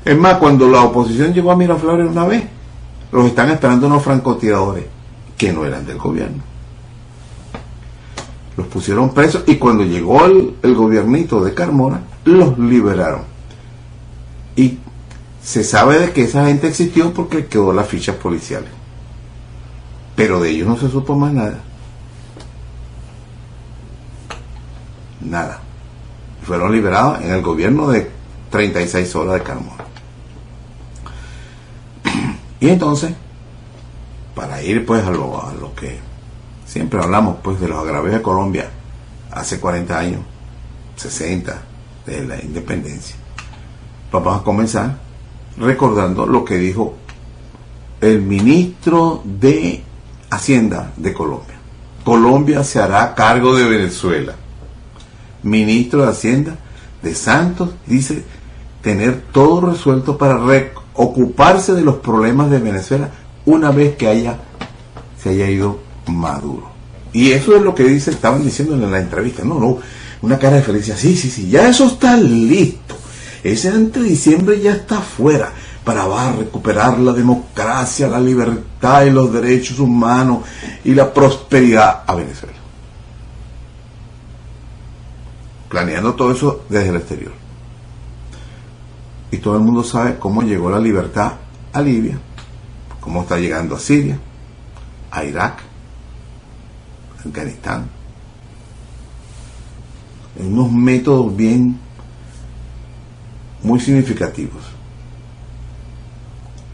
Es más, cuando la oposición llegó a Miraflores una vez, los están esperando unos francotiradores que no eran del gobierno. Los pusieron presos y cuando llegó el, el gobiernito de Carmona, los liberaron. Se sabe de que esa gente existió porque quedó las fichas policiales. Pero de ellos no se supo más nada. Nada. Fueron liberados en el gobierno de 36 horas de Carmona. Y entonces, para ir pues a lo, a lo que siempre hablamos pues de los agravios de Colombia hace 40 años, 60, de la independencia, vamos a comenzar recordando lo que dijo el ministro de Hacienda de Colombia. Colombia se hará cargo de Venezuela. Ministro de Hacienda de Santos dice tener todo resuelto para ocuparse de los problemas de Venezuela una vez que haya se haya ido Maduro. Y eso es lo que dice, estaban diciendo en la entrevista. No, no, una cara de felicidad. Sí, sí, sí, ya eso está listo. Ese ante diciembre ya está fuera para va a recuperar la democracia, la libertad y los derechos humanos y la prosperidad a Venezuela. Planeando todo eso desde el exterior y todo el mundo sabe cómo llegó la libertad a Libia, cómo está llegando a Siria, a Irak, a Afganistán. En unos métodos bien muy significativos.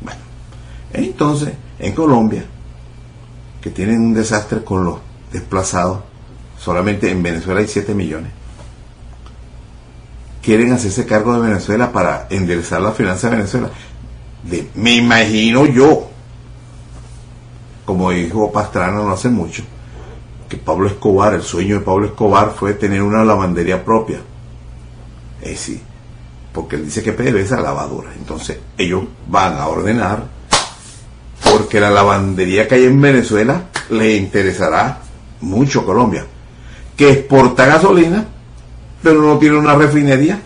Bueno, entonces, en Colombia, que tienen un desastre con los desplazados, solamente en Venezuela hay 7 millones quieren hacerse cargo de Venezuela para enderezar la finanza de Venezuela. me imagino yo, como dijo Pastrana no hace mucho, que Pablo Escobar, el sueño de Pablo Escobar fue tener una lavandería propia. Eh, sí, porque él dice que PDVSA lavadora. Entonces ellos van a ordenar, porque la lavandería que hay en Venezuela le interesará mucho a Colombia, que exporta gasolina pero no tiene una refinería.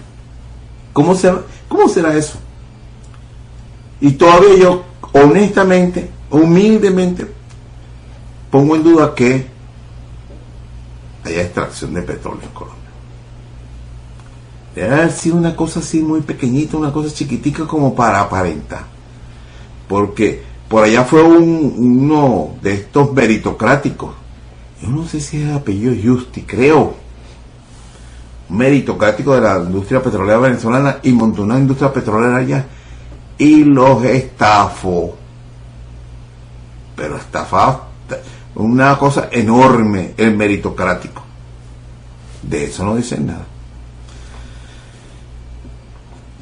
¿Cómo será, cómo será eso? Y todavía yo, honestamente, humildemente, pongo en duda que haya extracción de petróleo en Colombia. Haber sido una cosa así muy pequeñita, una cosa chiquitica como para aparentar. Porque por allá fue un, uno de estos meritocráticos. Yo no sé si es apellido Justi, creo meritocrático de la industria petrolera venezolana y montó una industria petrolera allá y los estafó. Pero estafado, una cosa enorme el meritocrático. De eso no dicen nada.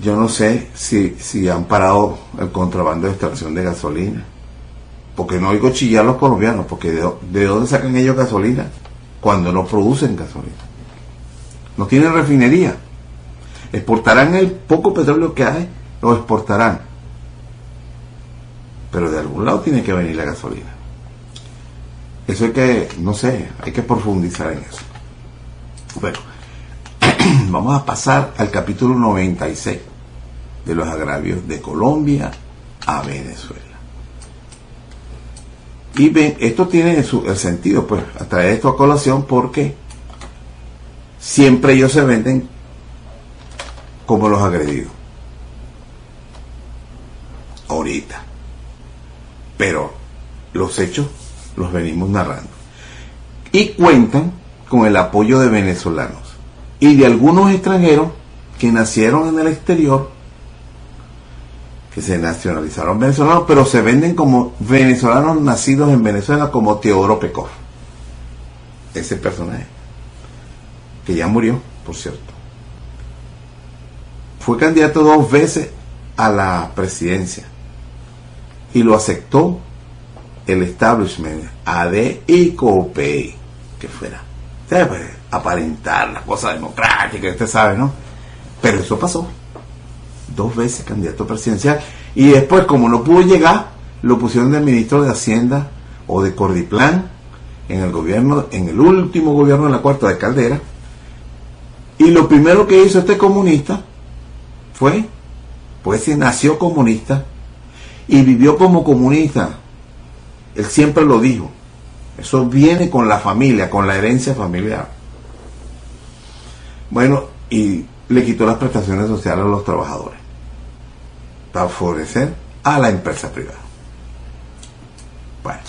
Yo no sé si, si han parado el contrabando de extracción de gasolina. Porque no oigo chillar los colombianos, porque de, de dónde sacan ellos gasolina cuando no producen gasolina no tienen refinería. Exportarán el poco petróleo que hay, lo exportarán. Pero de algún lado tiene que venir la gasolina. Eso hay que, no sé, hay que profundizar en eso. Bueno, vamos a pasar al capítulo 96 de los agravios de Colombia a Venezuela. Y esto tiene el sentido, pues, a traer esto a colación porque siempre ellos se venden como los agredidos. Ahorita. Pero los hechos los venimos narrando. Y cuentan con el apoyo de venezolanos y de algunos extranjeros que nacieron en el exterior, que se nacionalizaron venezolanos, pero se venden como venezolanos nacidos en Venezuela, como Teodoro Pecor. Ese personaje que ya murió, por cierto. Fue candidato dos veces a la presidencia y lo aceptó el establishment, AD y COPEI, que fuera. Aparentar la cosa democrática, usted sabe, ¿no? Pero eso pasó. Dos veces candidato presidencial. Y después, como no pudo llegar, lo pusieron de ministro de Hacienda o de Cordiplan en el gobierno, en el último gobierno de la cuarta de Caldera. Y lo primero que hizo este comunista fue, pues si nació comunista y vivió como comunista. Él siempre lo dijo. Eso viene con la familia, con la herencia familiar. Bueno, y le quitó las prestaciones sociales a los trabajadores para favorecer a la empresa privada. Bueno,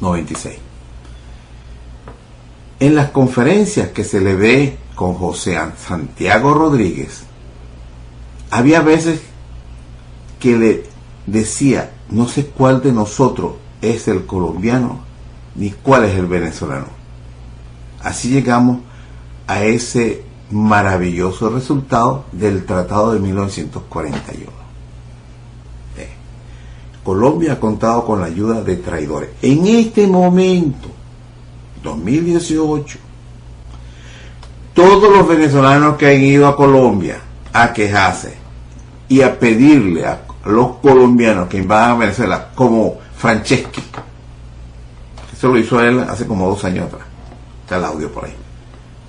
96. En las conferencias que se le ve con José Santiago Rodríguez, había veces que le decía, no sé cuál de nosotros es el colombiano ni cuál es el venezolano. Así llegamos a ese maravilloso resultado del Tratado de 1941. Eh, Colombia ha contado con la ayuda de traidores. En este momento, 2018, todos los venezolanos que han ido a Colombia a quejarse y a pedirle a los colombianos que invadan Venezuela, como Franceschi, eso lo hizo él hace como dos años atrás, está el audio por ahí,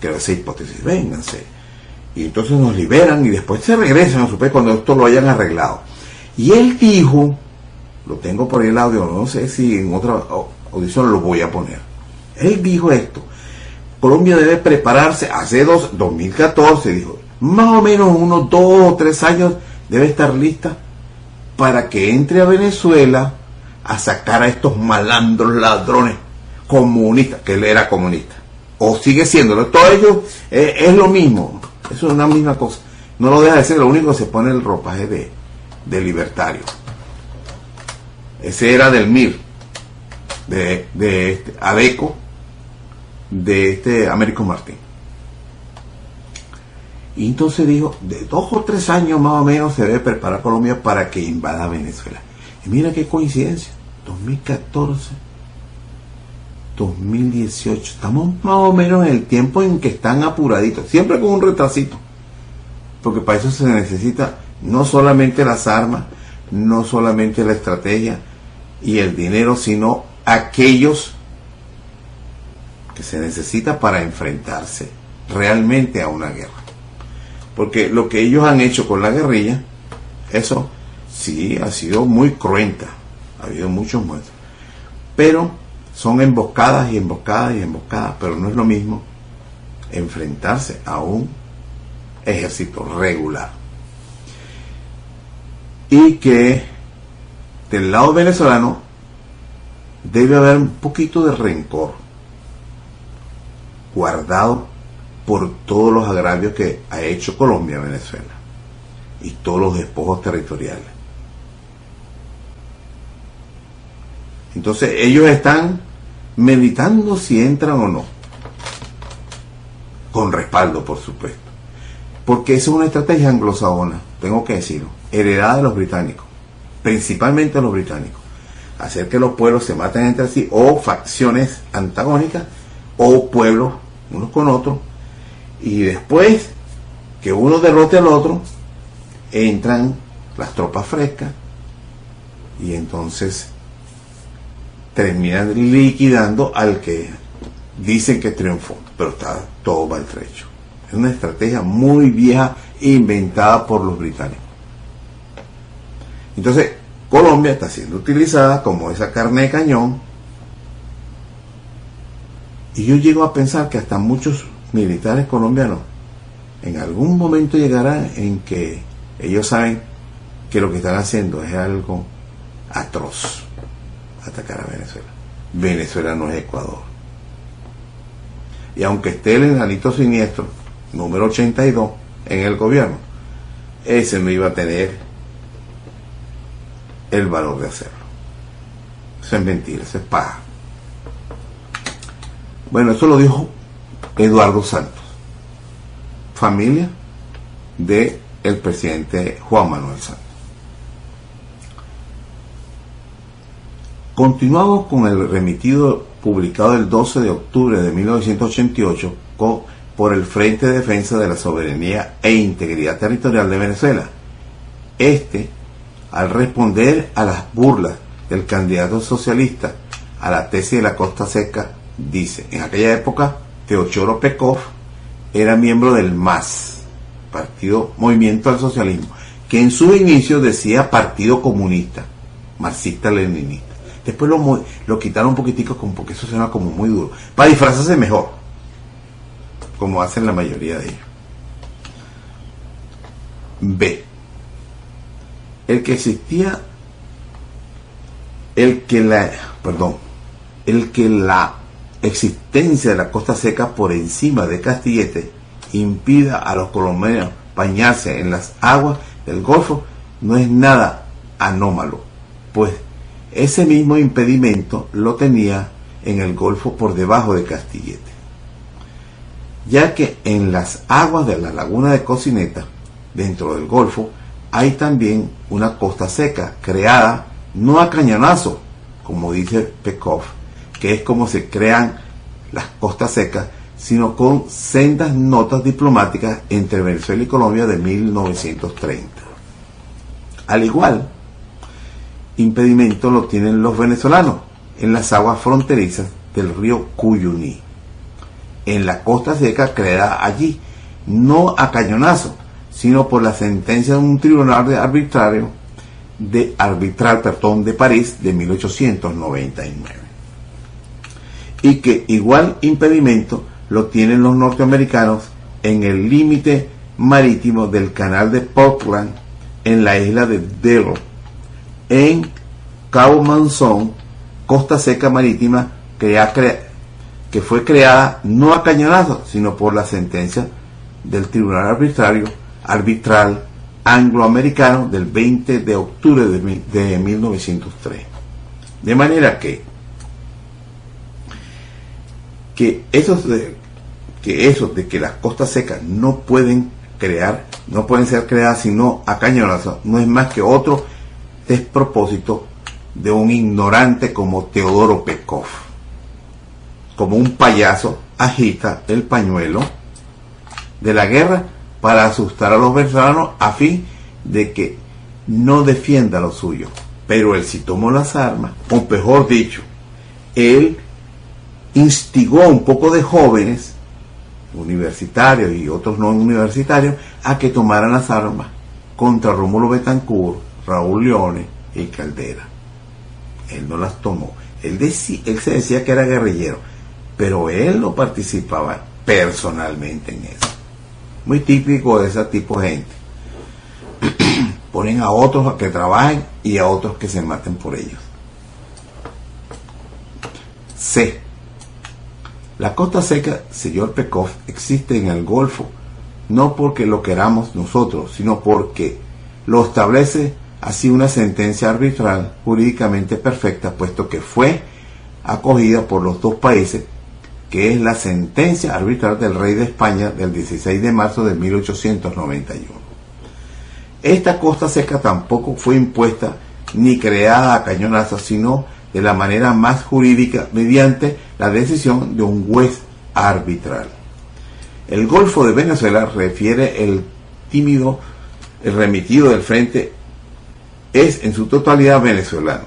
que esa hipótesis, vénganse, y entonces nos liberan y después se regresan a su país cuando esto lo hayan arreglado. Y él dijo, lo tengo por ahí el audio, no sé si en otra audición lo voy a poner. Él dijo esto, Colombia debe prepararse, hace dos, 2014 dijo, más o menos unos dos o tres años debe estar lista para que entre a Venezuela a sacar a estos malandros ladrones comunistas, que él era comunista, o sigue siéndolo, todo ello eh, es lo mismo, eso es una misma cosa. No lo deja de ser, lo único que se pone el ropaje de, de libertario. Ese era del MIR, de, de este, Adeco, de este Américo Martín. Y entonces dijo, de dos o tres años más o menos se debe preparar Colombia para que invada Venezuela. Y mira qué coincidencia, 2014, 2018, estamos más o menos en el tiempo en que están apuraditos, siempre con un retrasito, porque para eso se necesita no solamente las armas, no solamente la estrategia y el dinero, sino aquellos que se necesita para enfrentarse realmente a una guerra. Porque lo que ellos han hecho con la guerrilla, eso sí ha sido muy cruenta. Ha habido muchos muertos. Pero son emboscadas y emboscadas y emboscadas. Pero no es lo mismo enfrentarse a un ejército regular. Y que del lado venezolano debe haber un poquito de rencor guardado por todos los agravios que ha hecho Colombia a Venezuela y todos los despojos territoriales. Entonces ellos están meditando si entran o no, con respaldo por supuesto, porque es una estrategia anglosajona, tengo que decirlo, heredada de los británicos, principalmente de los británicos, hacer que los pueblos se maten entre sí o facciones antagónicas o pueblos unos con otros y después que uno derrote al otro, entran las tropas frescas y entonces terminan liquidando al que dicen que triunfó, pero está todo maltrecho. Es una estrategia muy vieja inventada por los británicos. Entonces, Colombia está siendo utilizada como esa carne de cañón. Y yo llego a pensar que hasta muchos militares colombianos, en algún momento llegará en que ellos saben que lo que están haciendo es algo atroz, atacar a Venezuela. Venezuela no es Ecuador. Y aunque esté el enanito siniestro, número 82, en el gobierno, ese no iba a tener el valor de hacerlo. Eso es mentira, eso es paja. Bueno, eso lo dijo Eduardo Santos, familia de el presidente Juan Manuel Santos. Continuamos con el remitido publicado el 12 de octubre de 1988 por el Frente de Defensa de la Soberanía e Integridad Territorial de Venezuela. Este, al responder a las burlas del candidato socialista a la tesis de la Costa Seca, dice, en aquella época, Teochoro Pekov era miembro del MAS, Partido Movimiento al Socialismo, que en su inicio decía Partido Comunista, marxista-leninista. Después lo, lo quitaron un poquitico como porque eso suena como muy duro. Para disfrazarse mejor. Como hacen la mayoría de ellos. B. El que existía. El que la. Perdón. El que la existencia de la costa seca por encima de Castillete impida a los colombianos bañarse en las aguas del Golfo no es nada anómalo, pues ese mismo impedimento lo tenía en el Golfo por debajo de Castillete, ya que en las aguas de la laguna de Cocineta, dentro del Golfo, hay también una costa seca creada no a cañonazo, como dice Pekov, que es como se crean las costas secas, sino con sendas notas diplomáticas entre Venezuela y Colombia de 1930. Al igual impedimento lo tienen los venezolanos en las aguas fronterizas del río Cuyuní, en la costa seca creada allí, no a cañonazo, sino por la sentencia de un tribunal de arbitrario de arbitral perdón, de París de 1899. Y que igual impedimento lo tienen los norteamericanos en el límite marítimo del canal de Portland en la isla de Delaware en Cabo Manzón, costa seca marítima, que, fue creada no a cañonazo, sino por la sentencia del Tribunal Arbitrario, Arbitral Angloamericano del 20 de octubre de, 1903. De manera que, que esos de, que esos de que las costas secas no pueden crear, no pueden ser creadas sino a cañonazo, no es más que otro despropósito de un ignorante como Teodoro Pekov. Como un payaso agita el pañuelo de la guerra para asustar a los venezolanos a fin de que no defienda lo suyo. Pero él sí tomó las armas, o mejor dicho, él instigó a un poco de jóvenes, universitarios y otros no universitarios, a que tomaran las armas contra Rómulo Betancourt, Raúl Leone y Caldera. Él no las tomó. Él, se decía que era guerrillero, pero él no participaba personalmente en eso. Muy típico de ese tipo de gente. Ponen a otros a que trabajen y a otros que se maten por ellos. C. La costa seca, señor Pekov, existe en el Golfo, no porque lo queramos nosotros, sino porque lo establece así una sentencia arbitral jurídicamente perfecta, puesto que fue acogida por los dos países, que es la sentencia arbitral del rey de España del 16 de marzo de 1891. Esta costa seca tampoco fue impuesta ni creada a cañonazos, sino de la manera más jurídica mediante la decisión de un juez arbitral. El Golfo de Venezuela refiere el tímido el remitido del Frente es en su totalidad venezolano,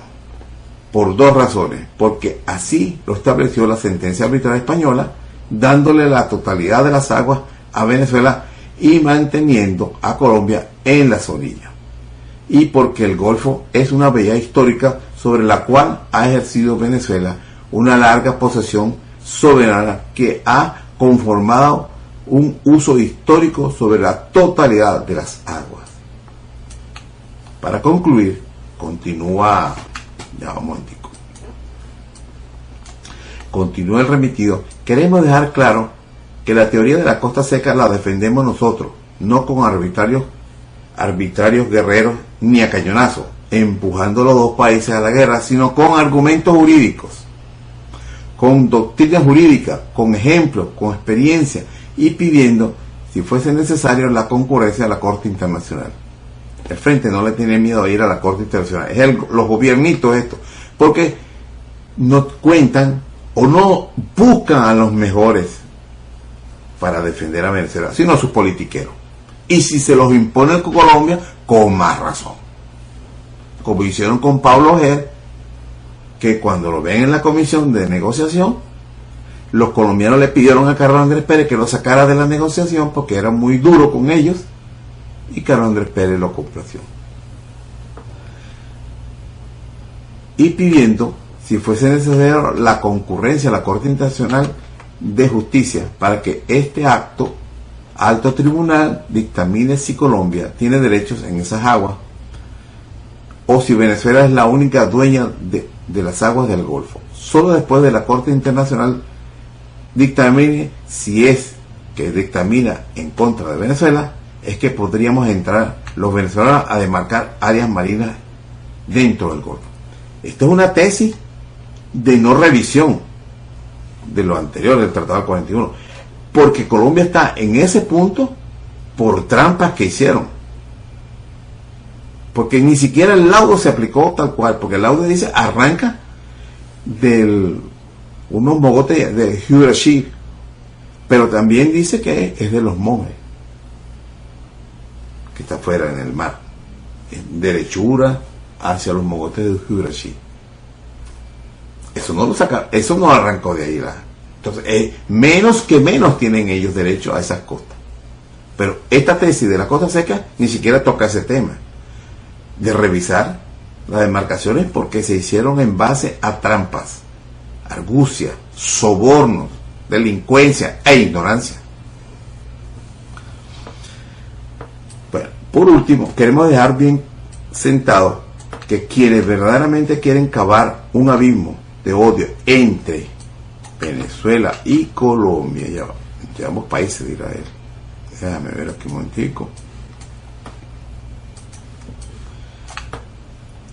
por dos razones, porque así lo estableció la sentencia arbitral española, dándole la totalidad de las aguas a Venezuela y manteniendo a Colombia en las orillas, y porque el Golfo es una bella histórica sobre la cual ha ejercido Venezuela una larga posesión soberana que ha conformado un uso histórico sobre la totalidad de las aguas. Para concluir, continúa, ya un momentico, continúa el remitido, queremos dejar claro que la teoría de la costa seca la defendemos nosotros, no con arbitrarios, arbitrarios guerreros ni a cañonazo, empujando los dos países a la guerra, sino con argumentos jurídicos, con doctrina jurídica, con ejemplos, con experiencia y pidiendo, si fuese necesario, la concurrencia a la Corte Internacional. El frente no le tiene miedo a ir a la Corte Internacional. Es los gobiernitos esto. Porque no cuentan o no buscan a los mejores para defender a Venezuela, sino a sus politiqueros. Y si se los impone con Colombia, con más razón. Como hicieron con Pablo Ojeda, que cuando lo ven en la comisión de negociación, los colombianos le pidieron a Carlos Andrés Pérez que lo sacara de la negociación porque era muy duro con ellos y Carlos Andrés Pérez lo complació. Y pidiendo, si fuese necesario, la concurrencia a la Corte Internacional de Justicia para que este acto, alto tribunal, dictamine si Colombia tiene derechos en esas aguas o si Venezuela es la única dueña de, de las aguas del Golfo. Solo después de la Corte Internacional dictamine si es que dictamina en contra de Venezuela, es que podríamos entrar los venezolanos a demarcar áreas marinas dentro del Golfo. Esta es una tesis de no revisión de lo anterior del Tratado 41, porque Colombia está en ese punto por trampas que hicieron. Porque ni siquiera el laudo se aplicó tal cual, porque el laudo dice arranca del unos mogotes de Hiroshima, pero también dice que es de los monjes, que está fuera en el mar, en derechura hacia los mogotes de Hiroshima. Eso no lo saca, eso no arrancó de ahí. La, entonces, eh, menos que menos tienen ellos derecho a esas costas. Pero esta tesis de la costa seca ni siquiera toca ese tema de revisar las demarcaciones porque se hicieron en base a trampas argucia, sobornos, delincuencia e ignorancia. Bueno, por último, queremos dejar bien sentado que quienes verdaderamente quieren cavar un abismo de odio entre Venezuela y Colombia, ya, ya ambos países de Israel. Déjame ver aquí un momentico.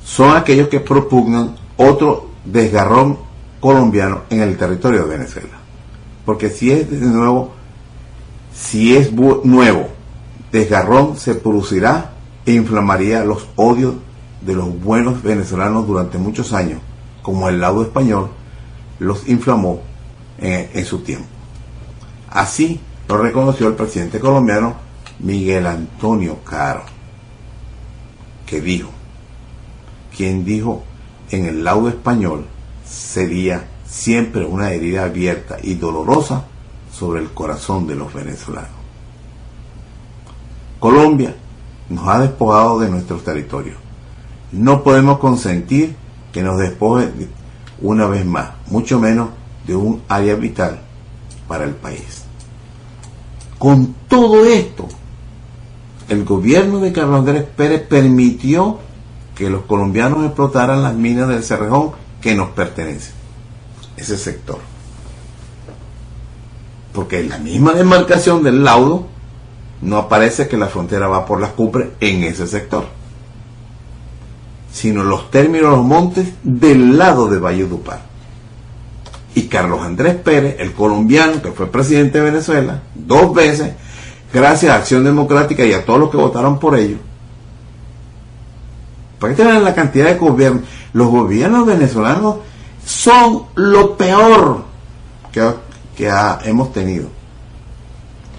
Son aquellos que propugnan otro desgarrón colombiano en el territorio de Venezuela. Porque si es de nuevo, si es nuevo, desgarrón se producirá e inflamaría los odios de los buenos venezolanos durante muchos años, como el lado español los inflamó en, en su tiempo. Así lo reconoció el presidente colombiano Miguel Antonio Caro, que dijo, quien dijo en el laudo español sería siempre una herida abierta y dolorosa sobre el corazón de los venezolanos. Colombia nos ha despojado de nuestros territorios. No podemos consentir que nos despoje una vez más, mucho menos de un área vital para el país. Con todo esto, el gobierno de Carlos Andrés Pérez permitió que los colombianos explotaran las minas del Cerrejón que nos pertenece, ese sector. Porque la misma demarcación del laudo no aparece que la frontera va por las cumbres en ese sector, sino los términos de los montes del lado de Valledupar. Y Carlos Andrés Pérez, el colombiano que fue presidente de Venezuela dos veces, gracias a Acción Democrática y a todos los que votaron por ello, para que tengan la cantidad de gobiernos los gobiernos venezolanos son lo peor que, hemos tenido.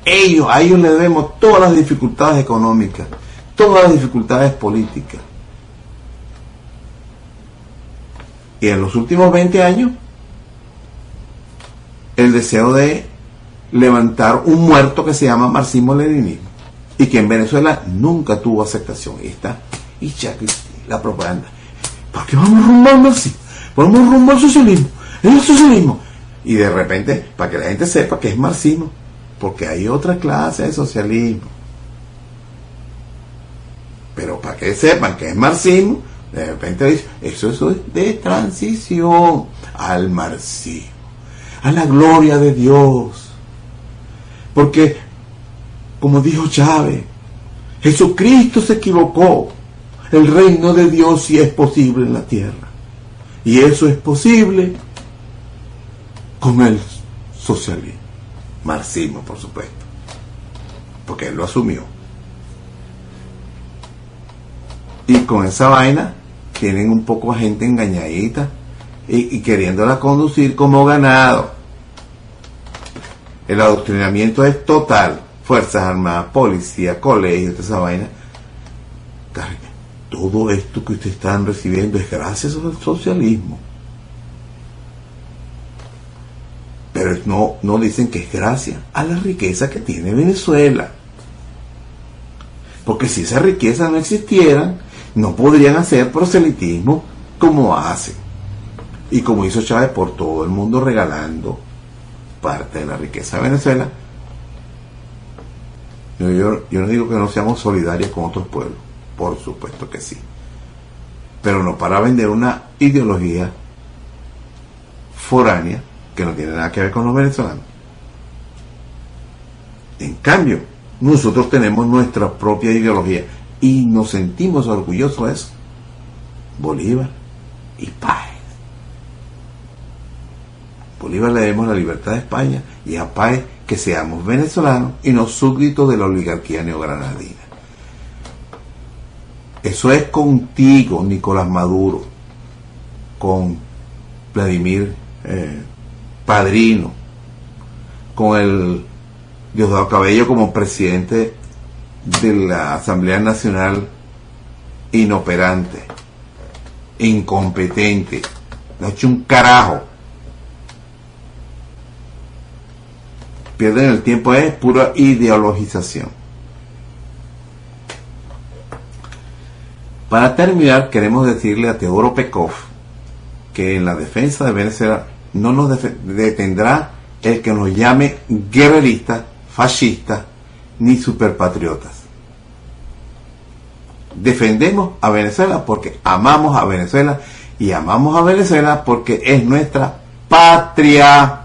Ellos, a ellos le debemos todas las dificultades económicas, todas las dificultades políticas. Y en los últimos 20 años, el deseo de levantar un muerto que se llama marxismo-leninismo y que en Venezuela nunca tuvo aceptación. Y está y la propaganda. ¿Para qué vamos rumbo al marxismo? Vamos rumbo al socialismo. El socialismo. Y de repente, para que la gente sepa que es marxismo, porque hay otra clase de socialismo. Pero para que sepan que es marxismo, de repente dice, eso, eso es de transición al marxismo, a la gloria de Dios. Porque, como dijo Chávez, Jesucristo se equivocó el reino de Dios sí es posible en la tierra. Y eso es posible con el socialismo. Marxismo, por supuesto. Porque él lo asumió. Y con esa vaina tienen un poco a gente engañadita y, queriéndola conducir como ganado. El adoctrinamiento es total. Fuerzas Armadas, policía, colegios, toda esa vaina. Todo esto que ustedes están recibiendo es gracias al socialismo. Pero no, no dicen que es gracias a la riqueza que tiene Venezuela. Porque si esa riqueza no existiera, no podrían hacer proselitismo como hacen. Y como hizo Chávez por todo el mundo regalando parte de la riqueza de Venezuela. Yo, yo, no digo que no seamos solidarios con otros pueblos, por supuesto que sí. Pero no para vender una ideología foránea que no tiene nada que ver con los venezolanos. En cambio, nosotros tenemos nuestra propia ideología y nos sentimos orgullosos de eso. Bolívar y Páez. Bolívar le demos la libertad de España y a Páez que seamos venezolanos y no súbditos de la oligarquía neogranadina. Eso es contigo, Nicolás Maduro, con Vladimir eh, Padrino, con el Diosdado Cabello como presidente de la Asamblea Nacional inoperante, incompetente, ha hecho un carajo. Pierden el tiempo, es pura ideologización. Para terminar, queremos decirle a Teodoro Pekov que en la defensa de Venezuela no nos detendrá el que nos llame guerreristas, fascistas, ni superpatriotas. Defendemos a Venezuela porque amamos a Venezuela y amamos a Venezuela porque es nuestra patria.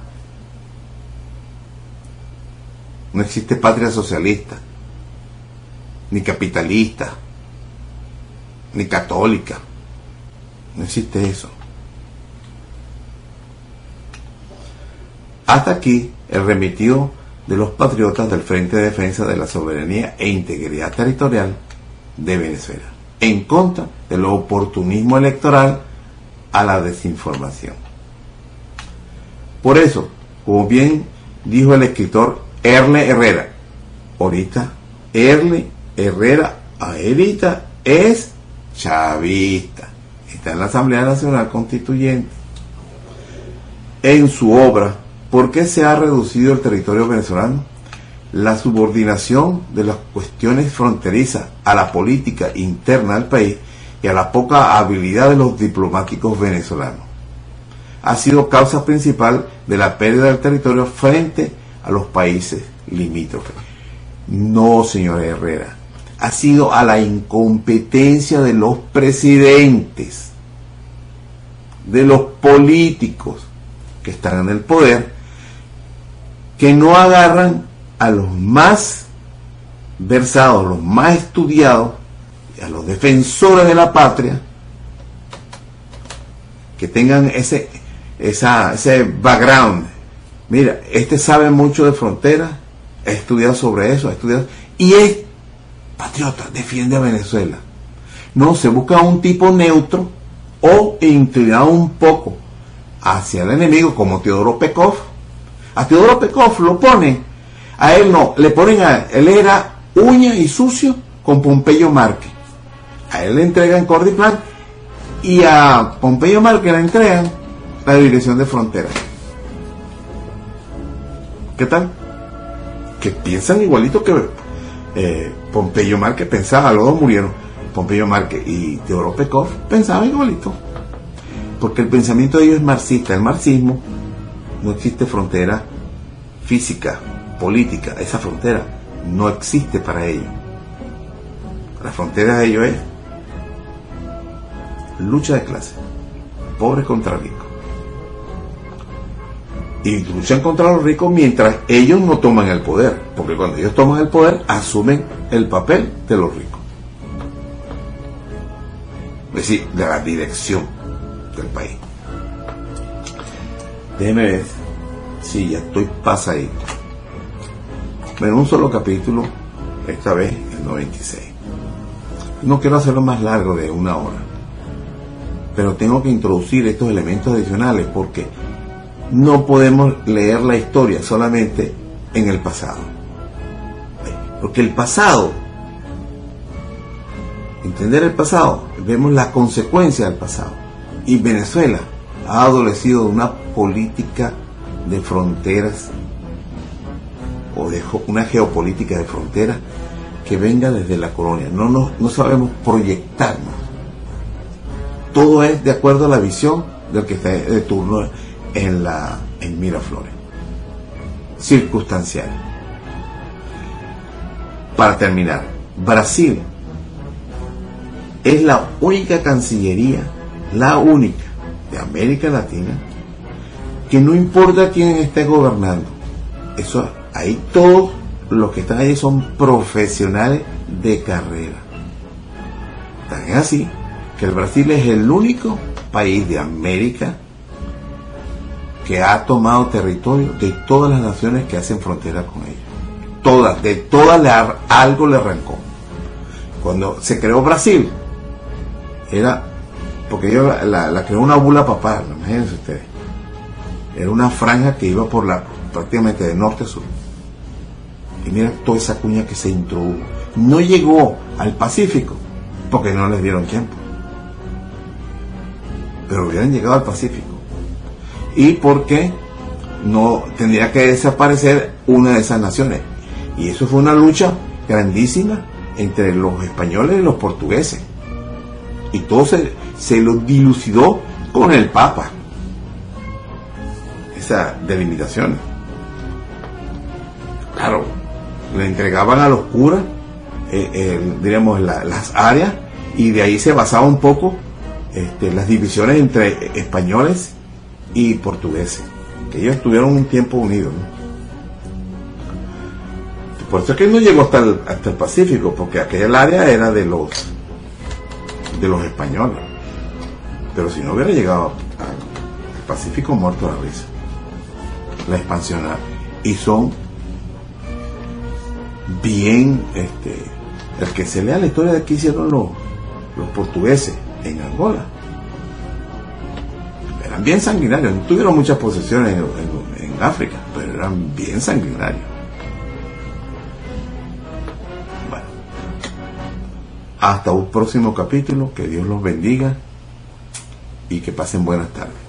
No existe patria socialista, ni capitalista, ni católica. No existe eso. Hasta aquí el remitido de los patriotas del Frente de Defensa de la Soberanía e Integridad Territorial de Venezuela, en contra del oportunismo electoral a la desinformación. Por eso, como bien dijo el escritor Erle Herrera, ahorita Erle Herrera ahorita es chavista, está en la Asamblea Nacional Constituyente. En su obra ¿Por qué se ha reducido el territorio venezolano? La subordinación de las cuestiones fronterizas a la política interna del país y a la poca habilidad de los diplomáticos venezolanos ha sido causa principal de la pérdida del territorio frente a los países limítrofes. No, señor Herrera, ha sido a la incompetencia de los presidentes, de los políticos que están en el poder que no agarran a los más versados, los más estudiados, a los defensores de la patria, que tengan ese, ese background. Mira, este sabe mucho de fronteras, ha estudiado sobre eso, ha estudiado, y es patriota, defiende a Venezuela. No, se busca un tipo neutro o inclinado un poco hacia el enemigo, como Teodoro Pekov, a Teodoro Pekov lo pone, a él no, le ponen a él era uña y sucio con Pompeyo Márquez. A él le entregan Cordiplan y a Pompeyo Márquez le entregan la dirección de frontera. ¿Qué tal? Que piensan igualito que eh, Pompeyo Márquez pensaba, los dos murieron. Pompeyo Márquez y Teodoro Pekov pensaban igualito. Porque el pensamiento de ellos es marxista. El marxismo no existe frontera física, política, esa frontera no existe para ellos. La frontera de ellos es lucha de clase, pobre contra rico. Y luchan contra los ricos mientras ellos no toman el poder, porque cuando ellos toman el poder asumen el papel de los ricos. Es decir, de la dirección del país. Déjeme ver si ya estoy pasadito. Bueno, un solo capítulo, esta vez el 96. No quiero hacerlo más largo de una hora. pero tengo que introducir estos elementos adicionales porque no podemos leer la historia solamente en el pasado. Porque el pasado, entender el pasado, vemos la consecuencia del pasado. Y Venezuela ha adolecido de una política de fronteras o de una geopolítica de fronteras que venga desde la colonia. No, no, no sabemos proyectarnos. Todo es de acuerdo a la visión del que está de turno en, la, en Miraflores. Circunstancial. Para terminar, Brasil es la única cancillería, la única de América Latina, que no importa quién esté gobernando, eso ahí todos los que están ahí son profesionales de carrera. Tan es así que el Brasil es el único país de América que ha tomado territorio de todas las naciones que hacen frontera con ellos. Todas, de todas le, algo le arrancó. Cuando se creó Brasil, era, porque yo la, creó una bula papal, imagínense ustedes. Era una franja que iba por la, prácticamente de norte a sur. Y mira toda esa cuña que se introdujo. No llegó al Pacífico, porque no les dieron tiempo. Pero hubieran llegado al Pacífico y porque no tendría que desaparecer una de esas naciones. Y eso fue una lucha grandísima entre los españoles y los portugueses. Y todo se, se lo dilucidó con el Papa. Esa delimitación. Claro, le entregaban a los curas, eh, diríamos, las áreas, y de ahí se basaba un poco este, las divisiones entre españoles y portugueses, que ellos estuvieron un tiempo unidos. Por eso es que no llegó hasta el, hasta el Pacífico, porque aquella área era de los de los españoles. Pero si no hubiera llegado al Pacífico muerto la risa. La expansión y son bien este el que se lea la historia de qué hicieron los, los portugueses en Angola bien sanguinarios. No tuvieron muchas posesiones en, África, pero eran bien sanguinarios. Bueno, hasta un próximo capítulo. Que Dios los bendiga y que pasen buenas tardes.